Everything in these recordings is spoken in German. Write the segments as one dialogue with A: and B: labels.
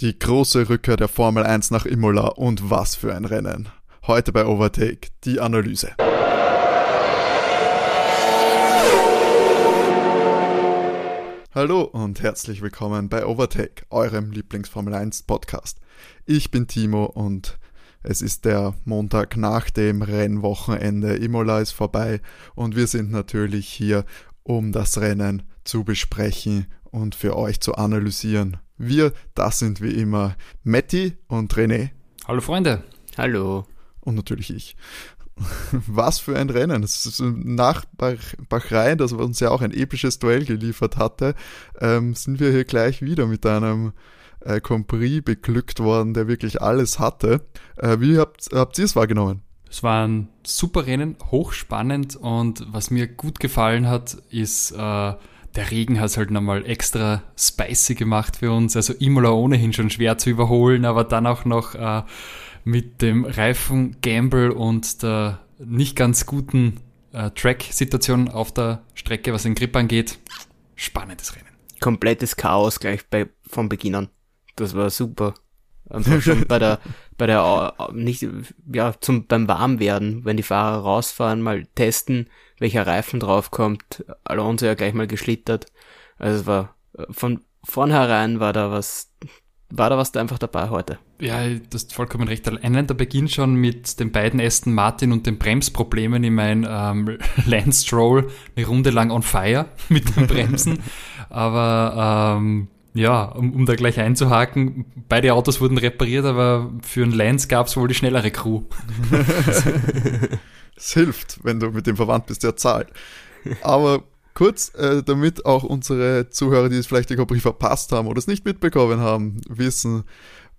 A: Die große Rückkehr der Formel 1 nach Imola und was für ein Rennen. Heute bei Overtake die Analyse. Hallo und herzlich willkommen bei Overtake, eurem Lieblingsformel 1 Podcast. Ich bin Timo und es ist der Montag nach dem Rennwochenende. Imola ist vorbei und wir sind natürlich hier, um das Rennen zu besprechen und für euch zu analysieren. Wir, das sind wie immer Matti und René.
B: Hallo Freunde.
C: Hallo.
A: Und natürlich ich. Was für ein Rennen. nach Bahrain, das uns ja auch ein episches Duell geliefert hatte, ähm, sind wir hier gleich wieder mit einem äh, Compris beglückt worden, der wirklich alles hatte. Äh, wie habt, habt ihr es wahrgenommen?
B: Es war ein super Rennen, hochspannend und was mir gut gefallen hat, ist äh, der Regen hat es halt nochmal extra spicy gemacht für uns. Also Imola ohnehin schon schwer zu überholen, aber dann auch noch äh, mit dem Reifen Gamble und der nicht ganz guten äh, Track-Situation auf der Strecke, was den Grip angeht. Spannendes Rennen.
C: Komplettes Chaos gleich bei, vom Beginn an. Das war super. Schon bei der, bei der, nicht, ja, zum, beim Warmwerden, wenn die Fahrer rausfahren, mal testen, welcher Reifen draufkommt. Alonso ja gleich mal geschlittert. Also es war, von vornherein war da was, war da was da einfach dabei heute.
B: Ja, du hast vollkommen recht. Allein der Beginn schon mit den beiden Aston Martin und den Bremsproblemen. Ich meine, ähm, Lance Stroll eine Runde lang on fire mit den Bremsen. Aber ähm, ja, um, um da gleich einzuhaken, beide Autos wurden repariert, aber für einen Lance gab es wohl die schnellere Crew.
A: Es hilft, wenn du mit dem verwandt bist, der zahlt. Aber kurz, äh, damit auch unsere Zuhörer, die es vielleicht den Brief verpasst haben oder es nicht mitbekommen haben, wissen,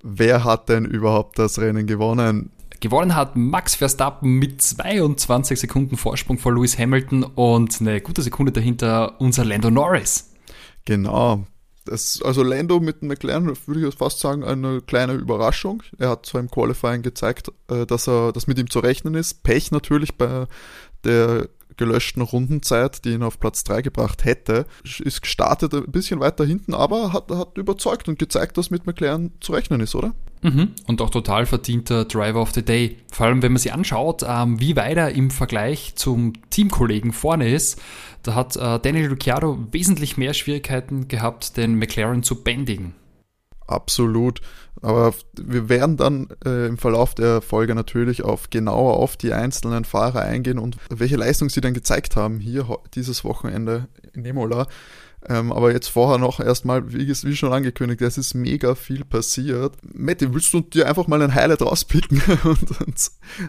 A: wer hat denn überhaupt das Rennen gewonnen?
B: Gewonnen hat Max Verstappen mit 22 Sekunden Vorsprung vor Lewis Hamilton und eine gute Sekunde dahinter unser Lando Norris.
A: Genau, das, also Lando mit McLaren würde ich fast sagen, eine kleine Überraschung. Er hat zwar im Qualifying gezeigt, äh, dass er, dass mit ihm zu rechnen ist. Pech natürlich bei der gelöschten Rundenzeit, die ihn auf Platz 3 gebracht hätte, ist gestartet ein bisschen weiter hinten, aber hat, hat überzeugt und gezeigt, dass mit McLaren zu rechnen ist, oder?
B: Mhm. Und auch total verdienter Driver of the Day. Vor allem, wenn man sich anschaut, ähm, wie weit er im Vergleich zum Teamkollegen vorne ist, da hat äh, Daniel Ricciardo wesentlich mehr Schwierigkeiten gehabt, den McLaren zu bändigen.
A: Absolut. Aber wir werden dann äh, im Verlauf der Folge natürlich auf genauer auf die einzelnen Fahrer eingehen und welche Leistung sie dann gezeigt haben hier dieses Wochenende in Imola. Ähm, aber jetzt vorher noch erstmal, wie, wie, schon angekündigt, es ist mega viel passiert. Matti, willst du dir einfach mal ein Highlight rauspicken und, und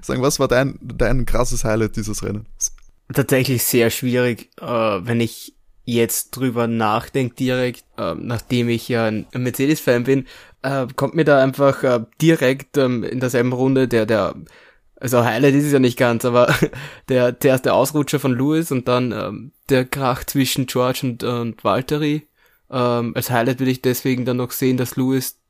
A: sagen, was war dein, dein krasses Highlight dieses Rennens?
C: Tatsächlich sehr schwierig, äh, wenn ich jetzt drüber nachdenke direkt, äh, nachdem ich ja ein Mercedes-Fan bin, äh, kommt mir da einfach äh, direkt ähm, in derselben Runde der, der also Highlight ist es ja nicht ganz, aber der, der erste Ausrutscher von Lewis und dann ähm, der Krach zwischen George und, und Valtteri. Ähm, als Highlight würde ich deswegen dann noch sehen, dass Lewis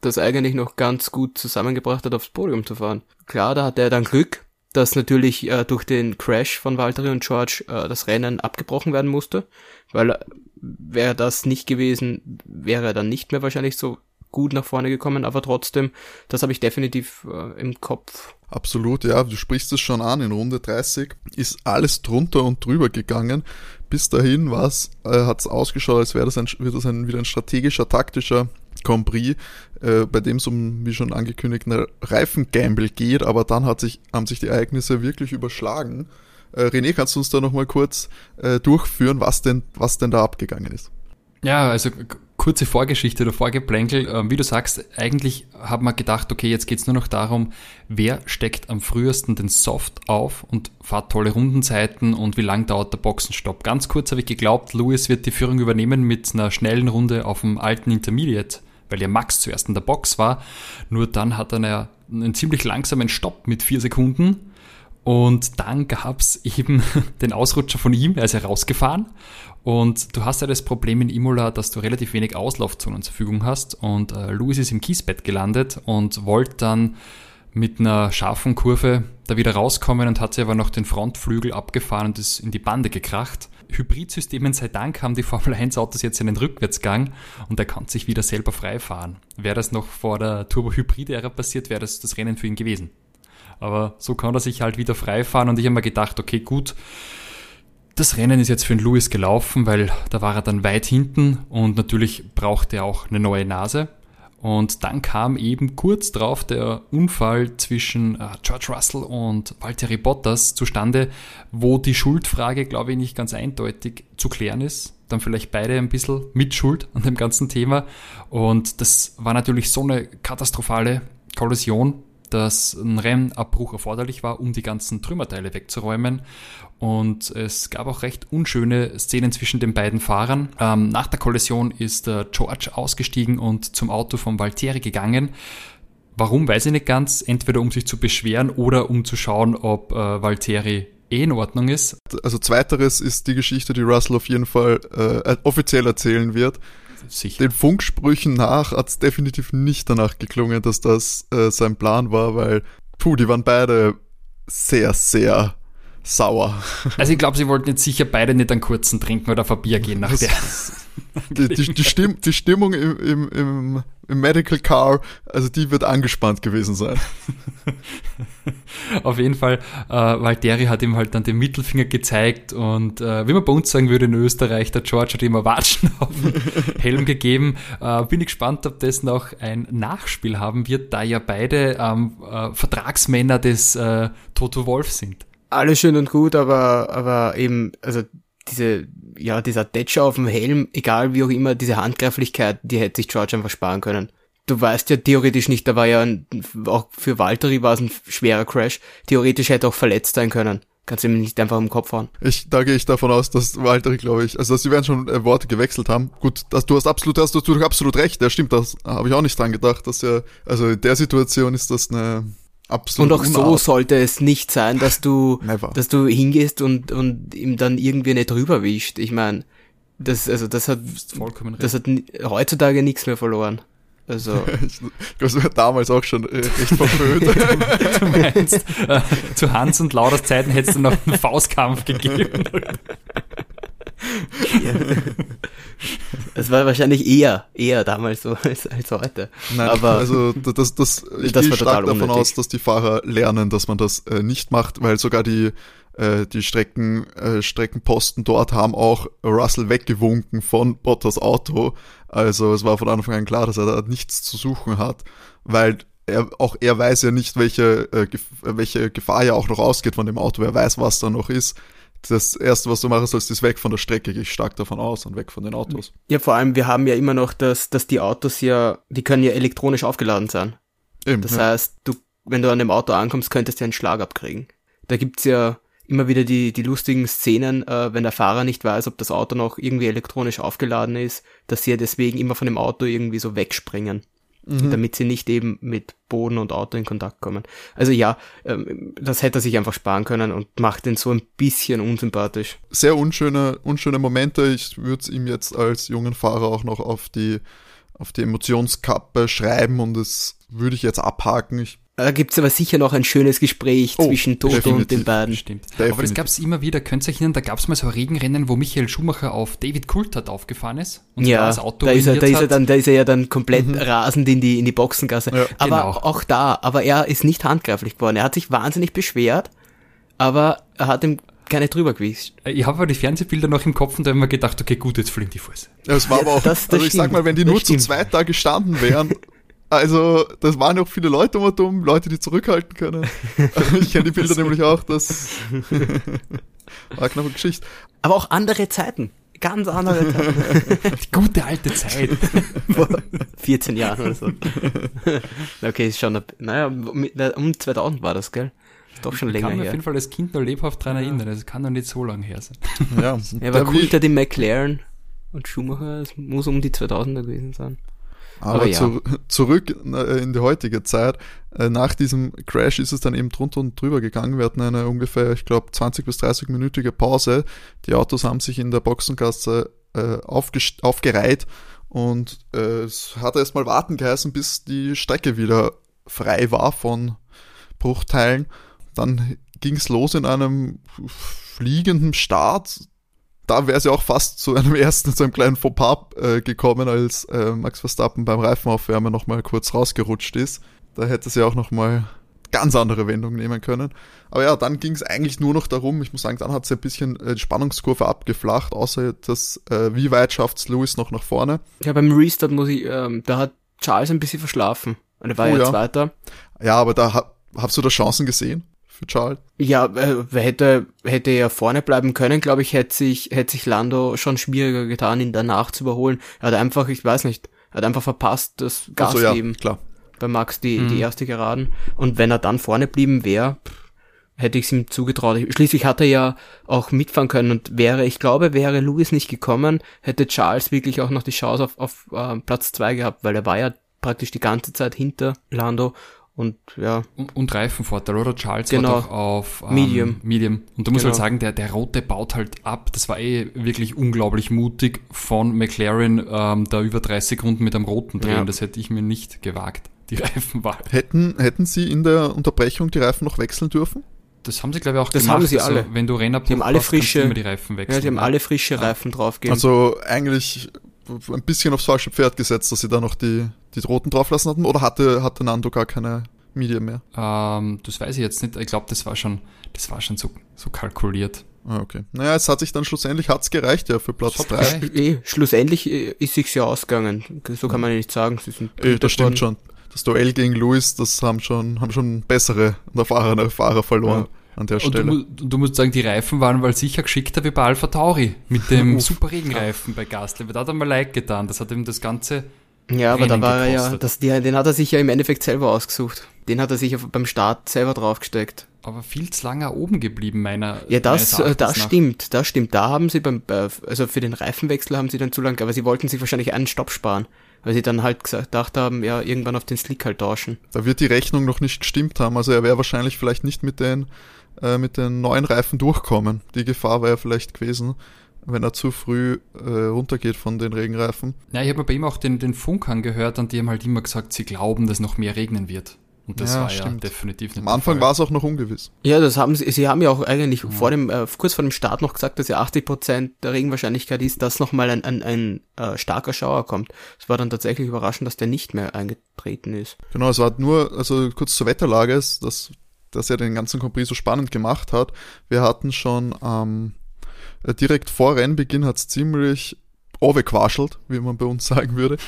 C: das eigentlich noch ganz gut zusammengebracht hat, aufs Podium zu fahren. Klar, da hatte er dann Glück, dass natürlich äh, durch den Crash von Valtteri und George äh, das Rennen abgebrochen werden musste, weil äh, wäre das nicht gewesen, wäre er dann nicht mehr wahrscheinlich so gut nach vorne gekommen, aber trotzdem, das habe ich definitiv äh, im Kopf.
A: Absolut, ja, du sprichst es schon an, in Runde 30 ist alles drunter und drüber gegangen. Bis dahin war's, äh, hat es ausgeschaut, als wäre das, ein, wird das ein, wieder ein strategischer, taktischer Compris, äh, bei dem es um, wie schon angekündigt, eine Reifengamble geht, aber dann hat sich, haben sich die Ereignisse wirklich überschlagen. Äh, René, kannst du uns da nochmal kurz äh, durchführen, was denn, was denn da abgegangen ist?
B: Ja, also kurze Vorgeschichte oder Vorgeplänkel. Ähm, wie du sagst, eigentlich hat man gedacht, okay, jetzt geht's nur noch darum, wer steckt am frühesten den Soft auf und fährt tolle Rundenzeiten und wie lang dauert der Boxenstopp. Ganz kurz habe ich geglaubt, Lewis wird die Führung übernehmen mit einer schnellen Runde auf dem alten Intermediate, weil ja Max zuerst in der Box war. Nur dann hat er eine, einen ziemlich langsamen Stopp mit vier Sekunden und dann gab's eben den Ausrutscher von ihm, er ist ja rausgefahren. Und du hast ja das Problem in Imola, dass du relativ wenig Auslaufzonen zur Verfügung hast. Und äh, Louis ist im Kiesbett gelandet und wollte dann mit einer scharfen Kurve da wieder rauskommen und hat sich aber noch den Frontflügel abgefahren und ist in die Bande gekracht. Hybridsystemen sei Dank haben die Formel 1 Autos jetzt einen Rückwärtsgang und er kann sich wieder selber frei fahren. Wäre das noch vor der Turbo-Hybrid-Ära passiert, wäre das das Rennen für ihn gewesen. Aber so kann er sich halt wieder frei fahren und ich habe mir gedacht, okay, gut, das Rennen ist jetzt für den Lewis gelaufen, weil da war er dann weit hinten und natürlich braucht er auch eine neue Nase. Und dann kam eben kurz drauf der Unfall zwischen äh, George Russell und Valtteri Bottas zustande, wo die Schuldfrage, glaube ich, nicht ganz eindeutig zu klären ist. Dann vielleicht beide ein bisschen mit Schuld an dem ganzen Thema. Und das war natürlich so eine katastrophale Kollision, dass ein Rennabbruch erforderlich war, um die ganzen Trümmerteile wegzuräumen. Und es gab auch recht unschöne Szenen zwischen den beiden Fahrern. Ähm, nach der Kollision ist der George ausgestiegen und zum Auto von Valtteri gegangen. Warum, weiß ich nicht ganz. Entweder um sich zu beschweren oder um zu schauen, ob äh, Valtteri eh in Ordnung ist.
A: Also zweiteres ist die Geschichte, die Russell auf jeden Fall äh, offiziell erzählen wird. Sicher. Den Funksprüchen nach hat es definitiv nicht danach geklungen, dass das äh, sein Plan war, weil, puh, die waren beide sehr, sehr sauer.
B: Also ich glaube, sie wollten jetzt sicher beide nicht einen kurzen trinken oder auf Bier gehen nach der.
A: Die, die, die, Stimm, die Stimmung im, im, im, im, Medical Car, also die wird angespannt gewesen sein.
B: Auf jeden Fall, äh, Valtteri hat ihm halt dann den Mittelfinger gezeigt und äh, wie man bei uns sagen würde in Österreich, der George hat ihm ein Watschen auf den Helm gegeben. Äh, bin ich gespannt, ob das noch ein Nachspiel haben wird, da ja beide ähm, äh, Vertragsmänner des äh, Toto Wolf sind
C: alles schön und gut, aber, aber eben, also diese, ja, dieser Tätscher auf dem Helm, egal wie auch immer, diese Handgreiflichkeit, die hätte sich George einfach sparen können. Du weißt ja theoretisch nicht, da war ja ein, auch für Valtteri war es ein schwerer Crash. Theoretisch hätte auch verletzt sein können. Kannst du ihm nicht einfach im Kopf hauen.
A: Ich, da gehe ich davon aus, dass Valtteri, glaube ich, also dass sie werden schon äh, Worte gewechselt haben. Gut, dass du hast absolut, hast du absolut recht. Ja, stimmt, das habe ich auch nicht dran gedacht, dass ja, also in der Situation ist das eine, Absolut.
C: Und auch so sollte es nicht sein, dass du, Never. dass du hingehst und, und ihm dann irgendwie nicht drüber wischt. Ich meine, das, also das hat, Vollkommen das hat heutzutage nichts mehr verloren. Also.
A: ich glaube, das war damals auch schon äh, recht verföhnt.
B: du meinst, äh, zu Hans und Lauders Zeiten hättest du noch einen Faustkampf gegeben.
C: Es war wahrscheinlich eher, eher damals so als, als heute.
A: Nein, aber also das, das, ich das gehe stark davon unnötig. aus, dass die Fahrer lernen, dass man das äh, nicht macht, weil sogar die äh, die Strecken, äh, Streckenposten dort haben auch Russell weggewunken von Bottas Auto. Also es war von Anfang an klar, dass er da nichts zu suchen hat, weil er, auch er weiß ja nicht, welche, äh, welche Gefahr ja auch noch ausgeht von dem Auto. Er weiß, was da noch ist das erste, was du machen sollst, ist weg von der Strecke, gehe ich stark davon aus und weg von den Autos.
C: Ja, vor allem, wir haben ja immer noch das, dass die Autos ja, die können ja elektronisch aufgeladen sein. Eben, das ja. heißt, du, wenn du an dem Auto ankommst, könntest du einen Schlag abkriegen. Da gibt's ja immer wieder die, die lustigen Szenen, äh, wenn der Fahrer nicht weiß, ob das Auto noch irgendwie elektronisch aufgeladen ist, dass sie ja deswegen immer von dem Auto irgendwie so wegspringen mhm. damit sie nicht eben mit Boden und Auto in Kontakt kommen. Also ja, ähm, das hätte er sich einfach sparen können und macht den so ein bisschen unsympathisch.
A: Sehr unschöne, unschöne Momente. Ich würde es ihm jetzt als jungen Fahrer auch noch auf die, auf die Emotionskappe schreiben und das würde ich jetzt abhaken. Ich
C: da gibt's aber sicher noch ein schönes Gespräch oh, zwischen Toto und den beiden.
B: Stimmt. Definitiv. Aber das gab's immer wieder, könnt ihr euch erinnern, da gab's mal so ein Regenrennen, wo Michael Schumacher auf David Coulthard aufgefahren ist
C: und ja, das Auto da ist er, da ist er dann, da ist er ja dann komplett mhm. rasend in die, in die Boxengasse. Ja. Aber genau. auch da, aber er ist nicht handgreiflich geworden. Er hat sich wahnsinnig beschwert, aber er hat ihm keine drüber gewischt.
B: Ich habe aber die Fernsehbilder noch im Kopf und da habe ich mir gedacht, okay, gut, jetzt fliegen die Fuß.
A: Ja, das war aber auch, das, das also ich sag mal, wenn die nur zu zweit da gestanden wären Also, das waren ja auch viele Leute um und um, Leute, die zurückhalten können. ich kenne die Bilder nämlich auch, das war eine knappe Geschichte.
C: Aber auch andere Zeiten. Ganz andere Zeiten.
B: die gute alte Zeit.
C: Vor 14 Jahren oder so. okay, ist schon, naja, um 2000 war das, gell? Ist doch schon länger her. Ich kann
B: mich auf jeden Fall als Kind noch lebhaft dran erinnern. Das kann doch nicht so lange her sein.
C: Ja, ja aber cool, der die McLaren und Schumacher, es muss um die 2000er gewesen sein.
A: Aber, ja. zu, zurück äh, in die heutige Zeit. Äh, nach diesem Crash ist es dann eben drunter und drüber gegangen. Wir hatten eine ungefähr, ich glaube, 20 bis 30 minütige Pause. Die Autos haben sich in der Boxengasse äh, aufgereiht und äh, es hat erstmal warten geheißen, bis die Strecke wieder frei war von Bruchteilen. Dann ging es los in einem fliegenden Start da wäre es ja auch fast zu einem ersten, zu einem kleinen Fauxpas äh, gekommen, als äh, Max Verstappen beim Reifenaufwärmen nochmal kurz rausgerutscht ist. Da hätte es ja auch nochmal ganz andere Wendung nehmen können. Aber ja, dann ging es eigentlich nur noch darum, ich muss sagen, dann hat es ein bisschen äh, die Spannungskurve abgeflacht, außer dass, äh, wie weit schafft Lewis noch nach vorne.
C: Ja, beim Restart muss ich, ähm, da hat Charles ein bisschen verschlafen. Und er war oh, ja, ja Zweiter.
A: Ja, aber da ha hast du da Chancen gesehen für Charles?
C: Ja, äh, hätte, hätte er vorne bleiben können, glaube ich, hätte sich, hätte sich Lando schon schwieriger getan, ihn danach zu überholen. Er hat einfach, ich weiß nicht, er hat einfach verpasst, das Gas also, ja, geben.
A: klar
C: bei Max die, mhm. die erste Geraden. Und wenn er dann vorne blieben wäre, hätte ich es ihm zugetraut. Schließlich hat er ja auch mitfahren können und wäre, ich glaube, wäre Lewis nicht gekommen, hätte Charles wirklich auch noch die Chance auf, auf äh, Platz zwei gehabt, weil er war ja praktisch die ganze Zeit hinter Lando und ja.
B: Und, und Reifenvorteil, oder? Charles genau. war doch auf
C: ähm, Medium.
B: Medium. Und da muss genau. halt sagen, der, der Rote baut halt ab. Das war eh wirklich unglaublich mutig von McLaren, ähm, da über 30 Sekunden mit einem Roten drehen. Ja. Das hätte ich mir nicht gewagt die Reifenwahl.
A: Hätten, hätten Sie in der Unterbrechung die Reifen noch wechseln dürfen?
B: Das haben sie, glaube ich, auch
C: das gemacht. haben sie
B: also,
C: alle.
B: wenn du Renner
C: die haben alle frische,
B: immer die Reifen wechseln.
C: Ja, die haben alle frische Reifen ja. draufgegeben.
A: Also eigentlich ein bisschen aufs falsche Pferd gesetzt, dass sie da noch die, die roten drauflassen hatten, oder hatte, hatte Nando gar keine Medium mehr?
B: Ähm, das weiß ich jetzt nicht. Ich glaube, das war schon, das war schon so, so kalkuliert.
A: Ah, okay. Naja, es hat sich dann schlussendlich hat's gereicht, ja, für Platz 3.
C: Eh, schlussendlich äh, ist sich's ja ausgegangen. So kann man ja nicht sagen. Sie sind
A: eh, das stimmt schon das Duell gegen Lewis, das haben schon, haben schon bessere und erfahrene Fahrer verloren. Ja. An der Stelle.
B: Und du, du, musst sagen, die Reifen waren weil sicher geschickter wie bei Alpha Tauri mit dem super Regenreifen bei Gasly. Da hat er mal leid getan. Das hat ihm das ganze
C: ja, aber da war er ja, das, den hat er sich ja im Endeffekt selber ausgesucht. Den hat er sich beim Start selber draufgesteckt.
B: Aber viel zu lange oben geblieben, meiner.
C: Ja, das, äh, das stimmt, das stimmt. Da haben sie beim, äh, also für den Reifenwechsel haben sie dann zu lange, aber sie wollten sich wahrscheinlich einen Stopp sparen weil sie dann halt gedacht haben, ja, irgendwann auf den Slick halt tauschen.
A: Da wird die Rechnung noch nicht gestimmt haben, also er wäre wahrscheinlich vielleicht nicht mit den, äh, mit den neuen Reifen durchkommen. Die Gefahr wäre vielleicht gewesen, wenn er zu früh äh, runtergeht von den Regenreifen.
B: Ja, ich habe mir bei ihm auch den, den Funk angehört und die haben halt immer gesagt, sie glauben, dass noch mehr regnen wird. Und das ja, war stimmt. ja definitiv
A: nicht Am Anfang war es auch noch ungewiss.
C: Ja, das haben sie, sie haben ja auch eigentlich mhm. vor dem, äh, kurz vor dem Start noch gesagt, dass ja 80 Prozent der Regenwahrscheinlichkeit ist, dass nochmal ein, ein, ein äh, starker Schauer kommt. Es war dann tatsächlich überraschend, dass der nicht mehr eingetreten ist.
A: Genau, es war nur, also kurz zur Wetterlage, dass, dass er den ganzen Compris so spannend gemacht hat. Wir hatten schon ähm, direkt vor Rennbeginn hat es ziemlich overquaschelt, wie man bei uns sagen würde,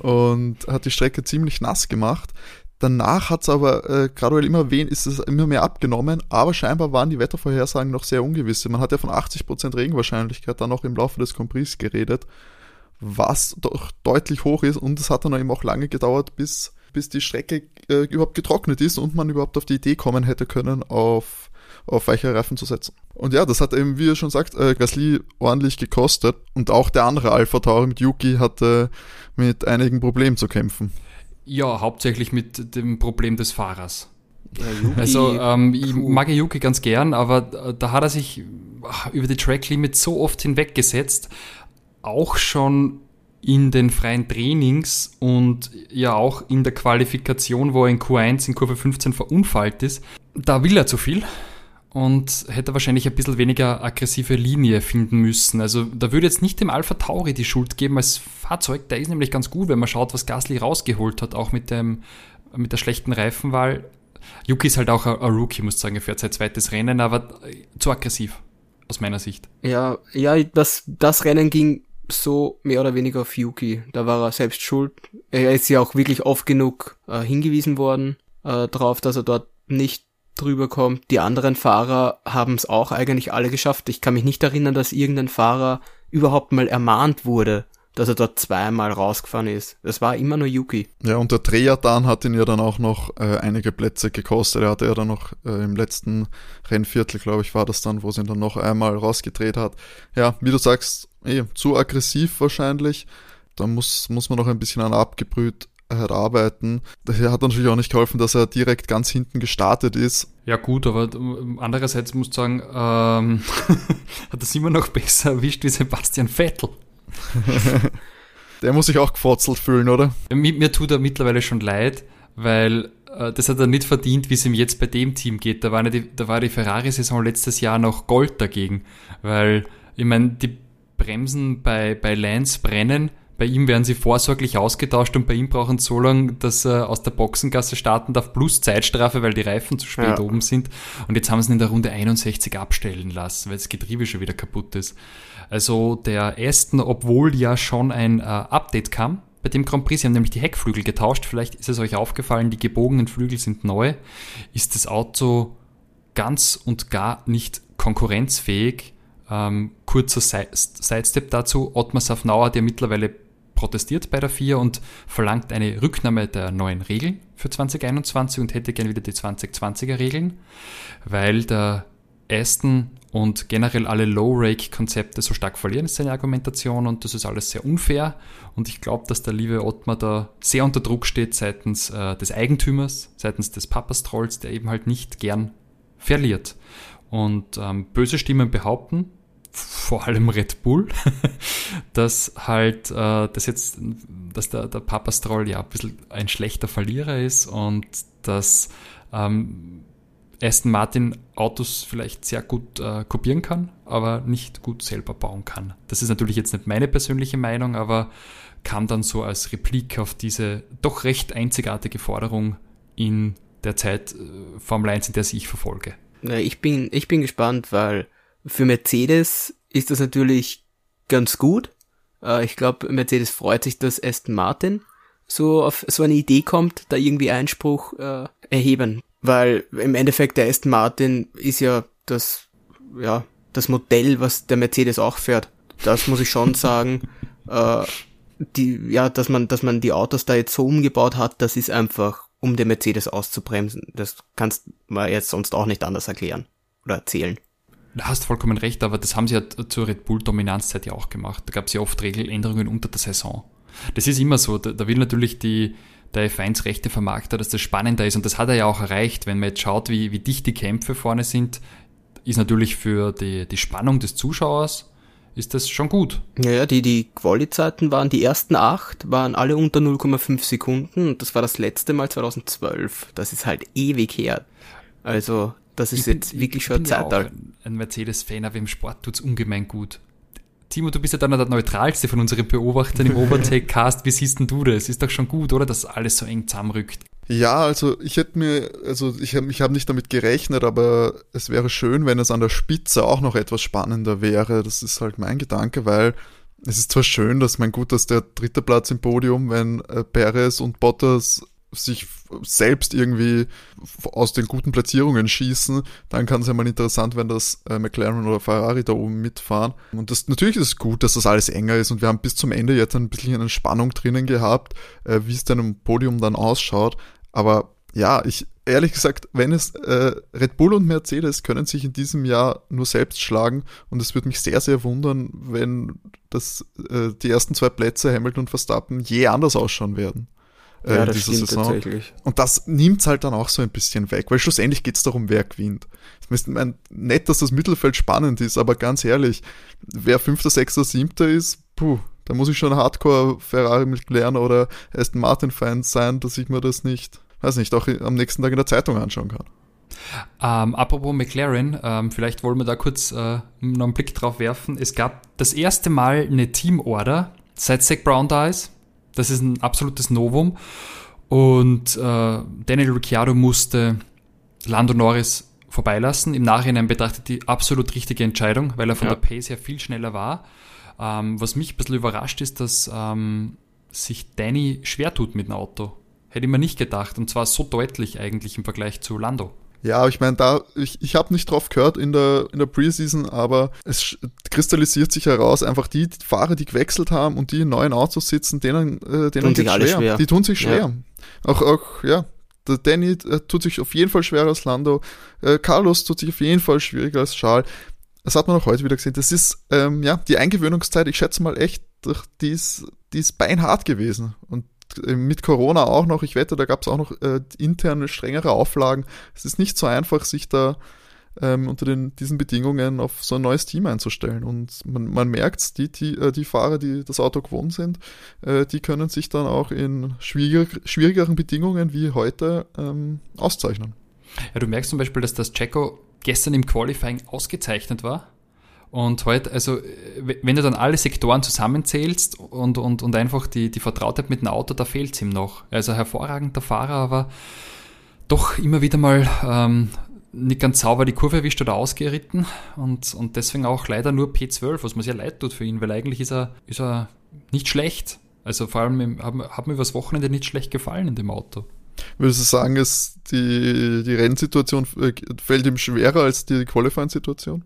A: und hat die Strecke ziemlich nass gemacht. Danach hat es aber äh, graduell immer wen ist es immer mehr abgenommen, aber scheinbar waren die Wettervorhersagen noch sehr ungewiss. Man hat ja von 80% Regenwahrscheinlichkeit dann noch im Laufe des Compris geredet, was doch deutlich hoch ist und es hat dann eben auch lange gedauert, bis, bis die Strecke äh, überhaupt getrocknet ist und man überhaupt auf die Idee kommen hätte können, auf, auf weichere Reifen zu setzen. Und ja, das hat eben, wie er schon sagt, äh, Gasly ordentlich gekostet und auch der andere Alpha Tauri mit Yuki hatte mit einigen Problemen zu kämpfen.
B: Ja, hauptsächlich mit dem Problem des Fahrers. Ja, also ähm, ich mag Yuki ganz gern, aber da hat er sich über die Track Limit so oft hinweggesetzt, auch schon in den freien Trainings und ja auch in der Qualifikation, wo er in Q1 in Kurve 15 verunfallt ist. Da will er zu viel und hätte wahrscheinlich ein bisschen weniger aggressive Linie finden müssen. Also da würde jetzt nicht dem Alpha Tauri die Schuld geben als Fahrzeug. Der ist nämlich ganz gut, wenn man schaut, was Gasly rausgeholt hat, auch mit, dem, mit der schlechten Reifenwahl. Yuki ist halt auch ein, Rookie, muss ich sagen, er fährt sein zweites Rennen, aber zu aggressiv, aus meiner Sicht.
C: Ja, ja, das, das Rennen ging so mehr oder weniger auf Yuki. Da war er selbst schuld. Er ist ja auch wirklich oft genug äh, hingewiesen worden äh, darauf, dass er dort nicht drüber kommt. Die anderen Fahrer haben es auch eigentlich alle geschafft. Ich kann mich nicht erinnern, dass irgendein Fahrer überhaupt mal ermahnt wurde, dass er dort zweimal rausgefahren ist. Das war immer nur Yuki.
A: Ja, und der Dreherdan hat ihn ja dann auch noch äh, einige Plätze gekostet. Er hatte ja dann noch äh, im letzten Rennviertel, glaube ich, war das dann, wo sie ihn dann noch einmal rausgedreht hat. Ja, wie du sagst, eh, zu aggressiv wahrscheinlich. Da muss, muss man noch ein bisschen an abgebrüht halt arbeiten. Daher hat natürlich auch nicht geholfen, dass er direkt ganz hinten gestartet ist.
B: Ja gut, aber andererseits muss ich sagen, ähm, hat das immer noch besser erwischt wie Sebastian Vettel.
A: Der muss sich auch gefotzelt fühlen, oder?
B: Mir, mir tut er mittlerweile schon leid, weil äh, das hat er nicht verdient, wie es ihm jetzt bei dem Team geht. Da war, die, da war die Ferrari-Saison letztes Jahr noch Gold dagegen, weil ich meine, die Bremsen bei, bei Lance brennen. Bei ihm werden sie vorsorglich ausgetauscht und bei ihm brauchen sie so lange, dass er aus der Boxengasse starten darf, plus Zeitstrafe, weil die Reifen zu spät ja. oben sind. Und jetzt haben sie ihn in der Runde 61 abstellen lassen, weil das Getriebe schon wieder kaputt ist. Also der Aston, obwohl ja schon ein äh, Update kam, bei dem Grand Prix, sie haben nämlich die Heckflügel getauscht, vielleicht ist es euch aufgefallen, die gebogenen Flügel sind neu, ist das Auto ganz und gar nicht konkurrenzfähig. Ähm, kurzer Sidestep dazu, Ottmar Safnauer, der mittlerweile protestiert bei der FIA und verlangt eine Rücknahme der neuen Regeln für 2021 und hätte gern wieder die 2020er Regeln, weil der Aston und generell alle Low-Rake-Konzepte so stark verlieren, ist seine Argumentation und das ist alles sehr unfair und ich glaube, dass der liebe Ottmar da sehr unter Druck steht seitens äh, des Eigentümers, seitens des Papastrolls, der eben halt nicht gern verliert. Und ähm, böse Stimmen behaupten, vor allem Red Bull, dass halt äh, dass jetzt, dass der, der Papa Stroll ja ein bisschen ein schlechter Verlierer ist und dass ähm, Aston Martin Autos vielleicht sehr gut äh, kopieren kann, aber nicht gut selber bauen kann. Das ist natürlich jetzt nicht meine persönliche Meinung, aber kam dann so als Replik auf diese doch recht einzigartige Forderung in der Zeit äh, Formel 1, in der sie ich verfolge.
C: Ich bin, ich bin gespannt, weil für Mercedes ist das natürlich ganz gut. Äh, ich glaube, Mercedes freut sich, dass Aston Martin so auf so eine Idee kommt, da irgendwie Einspruch äh, erheben. Weil im Endeffekt der Aston Martin ist ja das, ja, das Modell, was der Mercedes auch fährt. Das muss ich schon sagen. Äh, die, ja, dass man, dass man die Autos da jetzt so umgebaut hat, das ist einfach, um den Mercedes auszubremsen. Das kannst man jetzt sonst auch nicht anders erklären oder erzählen.
B: Du hast vollkommen recht, aber das haben sie ja zur Red Bull-Dominanzzeit ja auch gemacht. Da gab es ja oft Regeländerungen unter der Saison. Das ist immer so. Da, da will natürlich die, der F1 Rechte Vermarkter, dass das spannender ist. Und das hat er ja auch erreicht. Wenn man jetzt schaut, wie, wie dicht die Kämpfe vorne sind, ist natürlich für die, die Spannung des Zuschauers ist das schon gut.
C: Ja, ja, die, die Quali-Zeiten waren, die ersten acht waren alle unter 0,5 Sekunden und das war das letzte Mal 2012. Das ist halt ewig her. Also, das ist
B: bin,
C: jetzt wirklich schon Zeitalter. Ja
B: ein Mercedes-Fan, aber im Sport tut's ungemein gut. Timo, du bist ja dann der neutralste von unseren Beobachtern im Overtake-Cast. Wie siehst denn du das? Ist doch schon gut, oder, dass alles so eng zusammenrückt?
A: Ja, also ich hätte mir, also ich habe ich hab nicht damit gerechnet, aber es wäre schön, wenn es an der Spitze auch noch etwas spannender wäre. Das ist halt mein Gedanke, weil es ist zwar schön, dass mein gut, dass der dritte Platz im Podium, wenn äh, Perez und Bottas sich selbst irgendwie aus den guten Platzierungen schießen, dann kann es ja mal interessant werden, dass äh, McLaren oder Ferrari da oben mitfahren. Und das natürlich ist es gut, dass das alles enger ist und wir haben bis zum Ende jetzt ein bisschen eine Spannung drinnen gehabt, äh, wie es dann im Podium dann ausschaut. Aber ja, ich ehrlich gesagt, wenn es äh, Red Bull und Mercedes können sich in diesem Jahr nur selbst schlagen und es würde mich sehr, sehr wundern, wenn das äh, die ersten zwei Plätze Hamilton und Verstappen je anders ausschauen werden
C: äh, ja, das dieser stimmt Saison. Tatsächlich.
A: Und das nimmt halt dann auch so ein bisschen weg, weil schlussendlich geht es darum, wer gewinnt. Ich meine, nett, dass das Mittelfeld spannend ist, aber ganz ehrlich, wer Fünfter, Sechster, Siebter ist, puh, da muss ich schon Hardcore Ferrari McLaren oder Aston Martin Fan sein, dass ich mir das nicht, weiß nicht, auch am nächsten Tag in der Zeitung anschauen kann.
B: Ähm, apropos McLaren, ähm, vielleicht wollen wir da kurz äh, noch einen Blick drauf werfen. Es gab das erste Mal eine Teamorder seit Zach Brown da ist. Das ist ein absolutes Novum. Und äh, Daniel Ricciardo musste Lando Norris vorbeilassen. Im Nachhinein betrachtet die absolut richtige Entscheidung, weil er von ja. der Pace her viel schneller war. Ähm, was mich ein bisschen überrascht ist, dass ähm, sich Danny schwer tut mit dem Auto. Hätte ich mir nicht gedacht. Und zwar so deutlich eigentlich im Vergleich zu Lando.
A: Ja, ich meine, da, ich, ich habe nicht drauf gehört in der, in der Preseason, aber es kristallisiert sich heraus, einfach die, Fahrer, die gewechselt haben und die in neuen Autos sitzen, denen, äh, denen
C: geht's schwer. schwer.
A: Die tun sich schwer. Ja. Auch, auch, ja, der Danny äh, tut sich auf jeden Fall schwerer als Lando. Äh, Carlos tut sich auf jeden Fall schwieriger als Charles. Das hat man auch heute wieder gesehen. Das ist, ähm, ja, die Eingewöhnungszeit, ich schätze mal echt, die ist, die ist beinhart gewesen. Und mit Corona auch noch, ich wette, da gab es auch noch äh, interne strengere Auflagen. Es ist nicht so einfach, sich da ähm, unter den, diesen Bedingungen auf so ein neues Team einzustellen. Und man, man merkt, die, die, äh, die Fahrer, die das Auto gewohnt sind, äh, die können sich dann auch in schwieriger, schwierigeren Bedingungen wie heute ähm, auszeichnen.
B: Ja, du merkst zum Beispiel, dass das Checo gestern im Qualifying ausgezeichnet war Und halt, also, wenn du dann alle Sektoren zusammenzählst und, und, und einfach die, die Vertrautheit mit dem Auto, da fehlt es ihm noch. Also hervorragender Fahrer, aber doch immer wieder mal ähm, nicht ganz sauber die Kurve erwischt oder ausgeritten und, und deswegen auch leider nur P12, was mir sehr leid tut für ihn, weil eigentlich ist er, ist er nicht schlecht. Also vor allem hat, hat mir übers Wochenende nicht schlecht gefallen in dem Auto.
A: Würdest du sagen, ist die, die Rennsituation äh, fällt ihm schwerer als die Qualifying-Situation?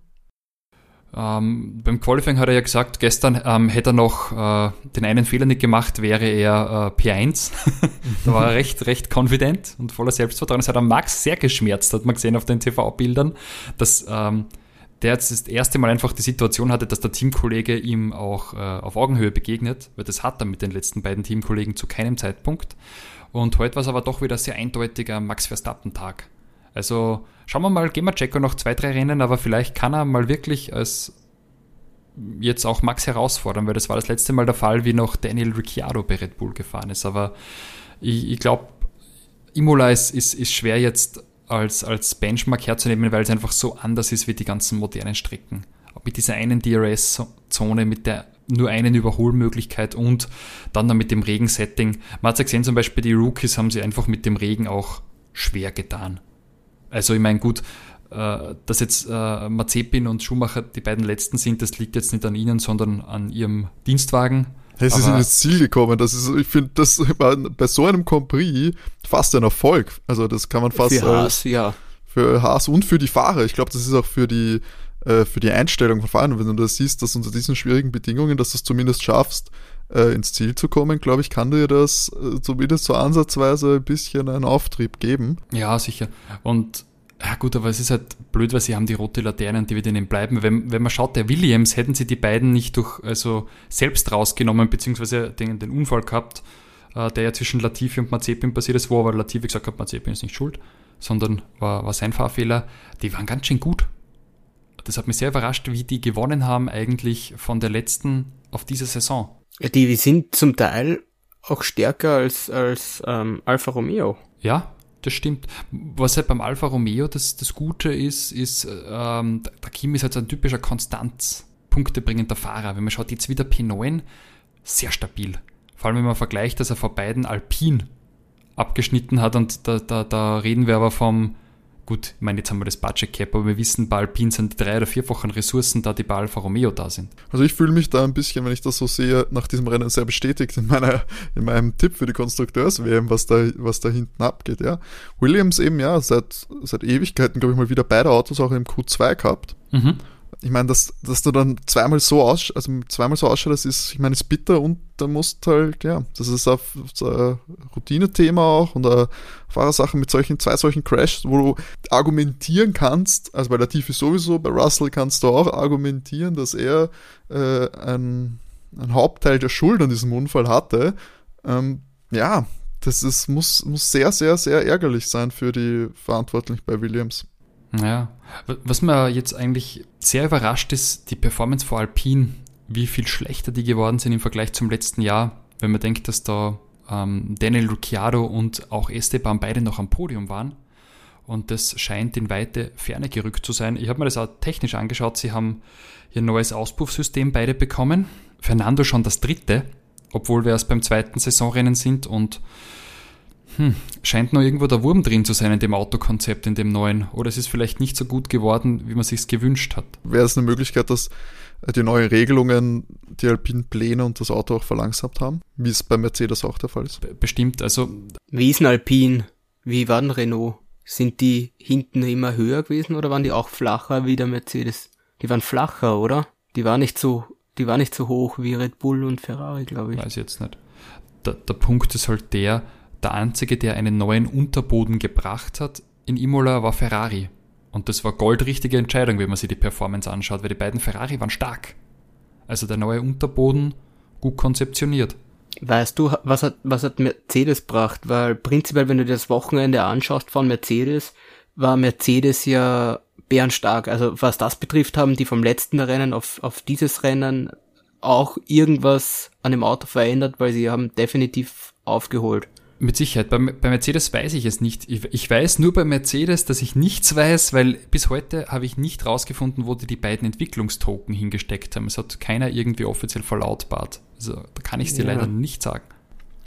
B: Ähm, beim Qualifying hat er ja gesagt, gestern ähm, hätte er noch äh, den einen Fehler nicht gemacht, wäre er äh, P1. da war er recht, recht confident und voller Selbstvertrauen. Das hat er Max sehr geschmerzt, hat man gesehen auf den TV-Bildern, dass ähm, der jetzt das erste Mal einfach die Situation hatte, dass der Teamkollege ihm auch äh, auf Augenhöhe begegnet, weil das hat er mit den letzten beiden Teamkollegen zu keinem Zeitpunkt. Und heute war es aber doch wieder sehr eindeutiger Max Verstappen-Tag. Also schauen wir mal, gehen wir Checo noch zwei, drei Rennen, aber vielleicht kann er mal wirklich als jetzt auch Max herausfordern, weil das war das letzte Mal der Fall, wie noch Daniel Ricciardo bei Red Bull gefahren ist. Aber ich, ich glaube, Imola ist, ist, ist schwer jetzt als, als Benchmark herzunehmen, weil es einfach so anders ist wie die ganzen modernen Strecken. Mit dieser einen DRS-Zone, mit der nur einen Überholmöglichkeit und dann, dann mit dem Regensetting. Man hat ja gesehen, zum Beispiel die Rookies haben sie einfach mit dem Regen auch schwer getan. Also ich meine, gut, äh, dass jetzt äh, Mazepin und Schumacher die beiden letzten sind, das liegt jetzt nicht an ihnen, sondern an ihrem Dienstwagen.
A: Hey, sie sind ins Ziel gekommen. Das ist, ich finde, das war bei so einem Grand Prix fast ein Erfolg. Also das kann man fast
C: für Haas, ja.
A: Für Haas und für die Fahrer. Ich glaube, das ist auch für die äh, für die Einstellung von Fahrern. Wenn du das siehst, dass unter diesen schwierigen Bedingungen, dass du es zumindest schaffst, äh, ins Ziel zu kommen, glaube ich, kann dir das äh, zumindest so ansatzweise ein bisschen einen Auftrieb geben.
B: Ja, sicher. Und ja gut, aber es ist halt blöd, weil sie haben die rote Laterne und die wird ihnen bleiben. Wenn, wenn man schaut, der Williams, hätten sie die beiden nicht durch, also selbst rausgenommen, beziehungsweise den, den Unfall gehabt, äh, der ja zwischen Latifi und Mazepin passiert ist, wo aber Latifi gesagt hat, Mazepin ist nicht schuld, sondern war, war sein Fahrfehler, die waren ganz schön gut. Das hat mich sehr überrascht, wie die gewonnen haben eigentlich von der letzten auf diese Saison.
C: Die sind zum Teil auch stärker als, als ähm, Alfa Romeo.
B: Ja, das stimmt. Was halt beim Alfa Romeo das, das Gute ist, ist, ähm, der Kim ist halt so ein typischer Konstanz, punktebringender Fahrer. Wenn man schaut, jetzt wieder P9, sehr stabil. Vor allem, wenn man vergleicht, dass er vor beiden Alpin abgeschnitten hat und da, da, da reden wir aber vom Gut, ich meine, jetzt haben wir das Budget Cap, aber wir wissen, bei Alpine sind drei- oder vierfachen Ressourcen da, die bei Alfa Romeo da sind.
A: Also ich fühle mich da ein bisschen, wenn ich das so sehe, nach diesem Rennen sehr bestätigt in meiner, in meinem Tipp für die Konstrukteurs-WM, was da, was da hinten abgeht, ja. Williams eben, ja, seit, seit Ewigkeiten, glaube ich mal, wieder beide Autos auch im Q2 gehabt. Mhm ich meine, dass, dass du dann zweimal so aus, also zweimal so ausschaut, das ist, ich meine, ist bitter und da musst halt, ja, das ist ein, ein Routine-Thema auch und eine Fahrersache mit solchen, zwei solchen Crashs, wo du argumentieren kannst, also bei der Tiefe sowieso, bei Russell kannst du auch argumentieren, dass er äh, ein, ein Hauptteil der Schuld an diesem Unfall hatte. Ähm, ja, das ist, muss, muss sehr, sehr, sehr ärgerlich sein für die Verantwortlichen bei Williams.
B: Ja, was mir jetzt eigentlich sehr überrascht ist, die Performance vor Alpine, wie viel schlechter die geworden sind im Vergleich zum letzten Jahr, wenn man denkt, dass da ähm, Daniel Ricciardo und auch Esteban beide noch am Podium waren. Und das scheint in weite Ferne gerückt zu sein. Ich habe mir das auch technisch angeschaut. Sie haben ihr neues Auspuffsystem beide bekommen. Fernando schon das dritte, obwohl wir erst beim zweiten Saisonrennen sind und hm, scheint noch irgendwo der Wurm drin zu sein in dem Autokonzept, in dem neuen. Oder es ist vielleicht nicht so gut geworden, wie man sich gewünscht hat.
A: Wäre es eine Möglichkeit, dass die neuen Regelungen die alpinen Pläne und das Auto auch verlangsamt haben, wie es bei Mercedes auch der Fall ist?
B: Bestimmt, also.
C: Wie ist ein Alpin? Wie war ein Renault? Sind die hinten immer höher gewesen oder waren die auch flacher wie der Mercedes? Die waren flacher, oder? Die waren nicht so, die waren nicht so hoch wie Red Bull und Ferrari, glaube ich.
B: Weiß ich jetzt nicht. Der, der Punkt ist halt der, der einzige, der einen neuen Unterboden gebracht hat in Imola, war Ferrari. Und das war goldrichtige Entscheidung, wenn man sich die Performance anschaut, weil die beiden Ferrari waren stark. Also der neue Unterboden gut konzeptioniert.
C: Weißt du, was hat, was hat Mercedes gebracht? Weil prinzipiell, wenn du dir das Wochenende anschaust von Mercedes, war Mercedes ja bärenstark. Also was das betrifft, haben die vom letzten Rennen auf, auf dieses Rennen auch irgendwas an dem Auto verändert, weil sie haben definitiv aufgeholt
B: Mit Sicherheit. Bei, bei, Mercedes weiß ich es nicht. Ich, ich, weiß nur bei Mercedes, dass ich nichts weiß, weil bis heute habe ich nicht rausgefunden, wo die die beiden Entwicklungstoken hingesteckt haben. Es hat keiner irgendwie offiziell verlautbart. Also da kann ich es dir ja. leider nicht sagen.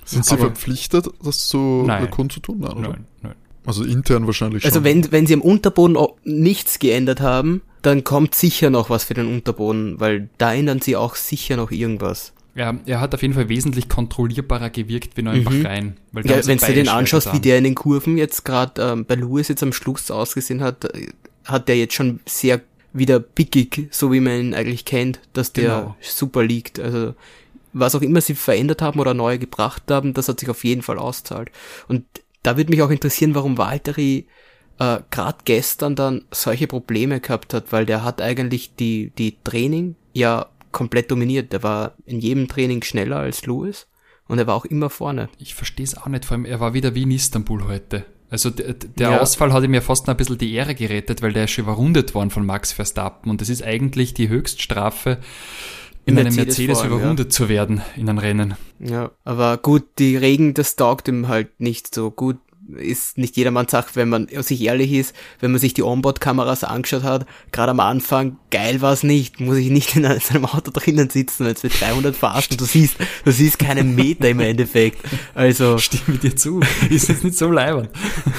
A: Sind sie Aber verpflichtet, das zu
B: nein.
A: kundzutun?
B: Nein, nein, nein.
A: Also intern wahrscheinlich
C: also schon. Also wenn, wenn sie am Unterboden nichts geändert haben, dann kommt sicher noch was für den Unterboden, weil da ändern sie auch sicher noch irgendwas.
B: Ja, er hat auf jeden Fall wesentlich kontrollierbarer gewirkt wie noch in mhm. Bahrain.
C: ja, wenn du den anschaust, wie der in den Kurven jetzt gerade ähm, bei Lewis jetzt am Schluss ausgesehen hat, äh, hat der jetzt schon sehr wieder pickig, so wie man ihn eigentlich kennt, dass der genau. super liegt. Also was auch immer sie verändert haben oder neu gebracht haben, das hat sich auf jeden Fall auszahlt. Und da würde mich auch interessieren, warum Valtteri äh, gerade gestern dann solche Probleme gehabt hat, weil der hat eigentlich die, die Training ja komplett dominiert. Der war in jedem Training schneller als Lewis und er war auch immer vorne.
B: Ich verstehe es auch nicht, vor allem er war wieder wie in Istanbul heute. Also der, der ja. Ausfall hat ihm ja fast noch ein bisschen die Ehre gerettet, weil der ist schon überrundet worden von Max Verstappen und das ist eigentlich die Höchststrafe, in Mercedes einem Mercedes allem, überrundet ja. zu werden in einem Rennen.
C: Ja, aber gut, die Regen, das taugt ihm halt nicht so gut ist nicht jedermanns Sache, wenn man sich ehrlich ist, wenn man sich die Onboard-Kameras angeschaut hat, gerade am Anfang, geil war es nicht, muss ich nicht in einem Auto drinnen sitzen, wenn es mit 300 fährst und du siehst, du siehst keinen Meter im Endeffekt. Also.
B: Stimme dir zu, ist jetzt nicht so leibend.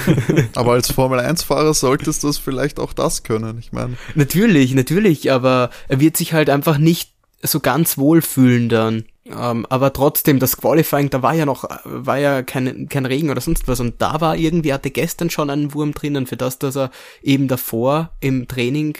A: aber als Formel-1-Fahrer solltest du es vielleicht auch das können, ich meine.
C: Natürlich, natürlich, aber er wird sich halt einfach nicht so ganz wohlfühlen dann. Ähm, aber trotzdem, das Qualifying, da war ja noch, war ja kein, kein Regen oder sonst was. Und da war irgendwie, hatte gestern schon einen Wurm drinnen für das, dass er eben davor im Training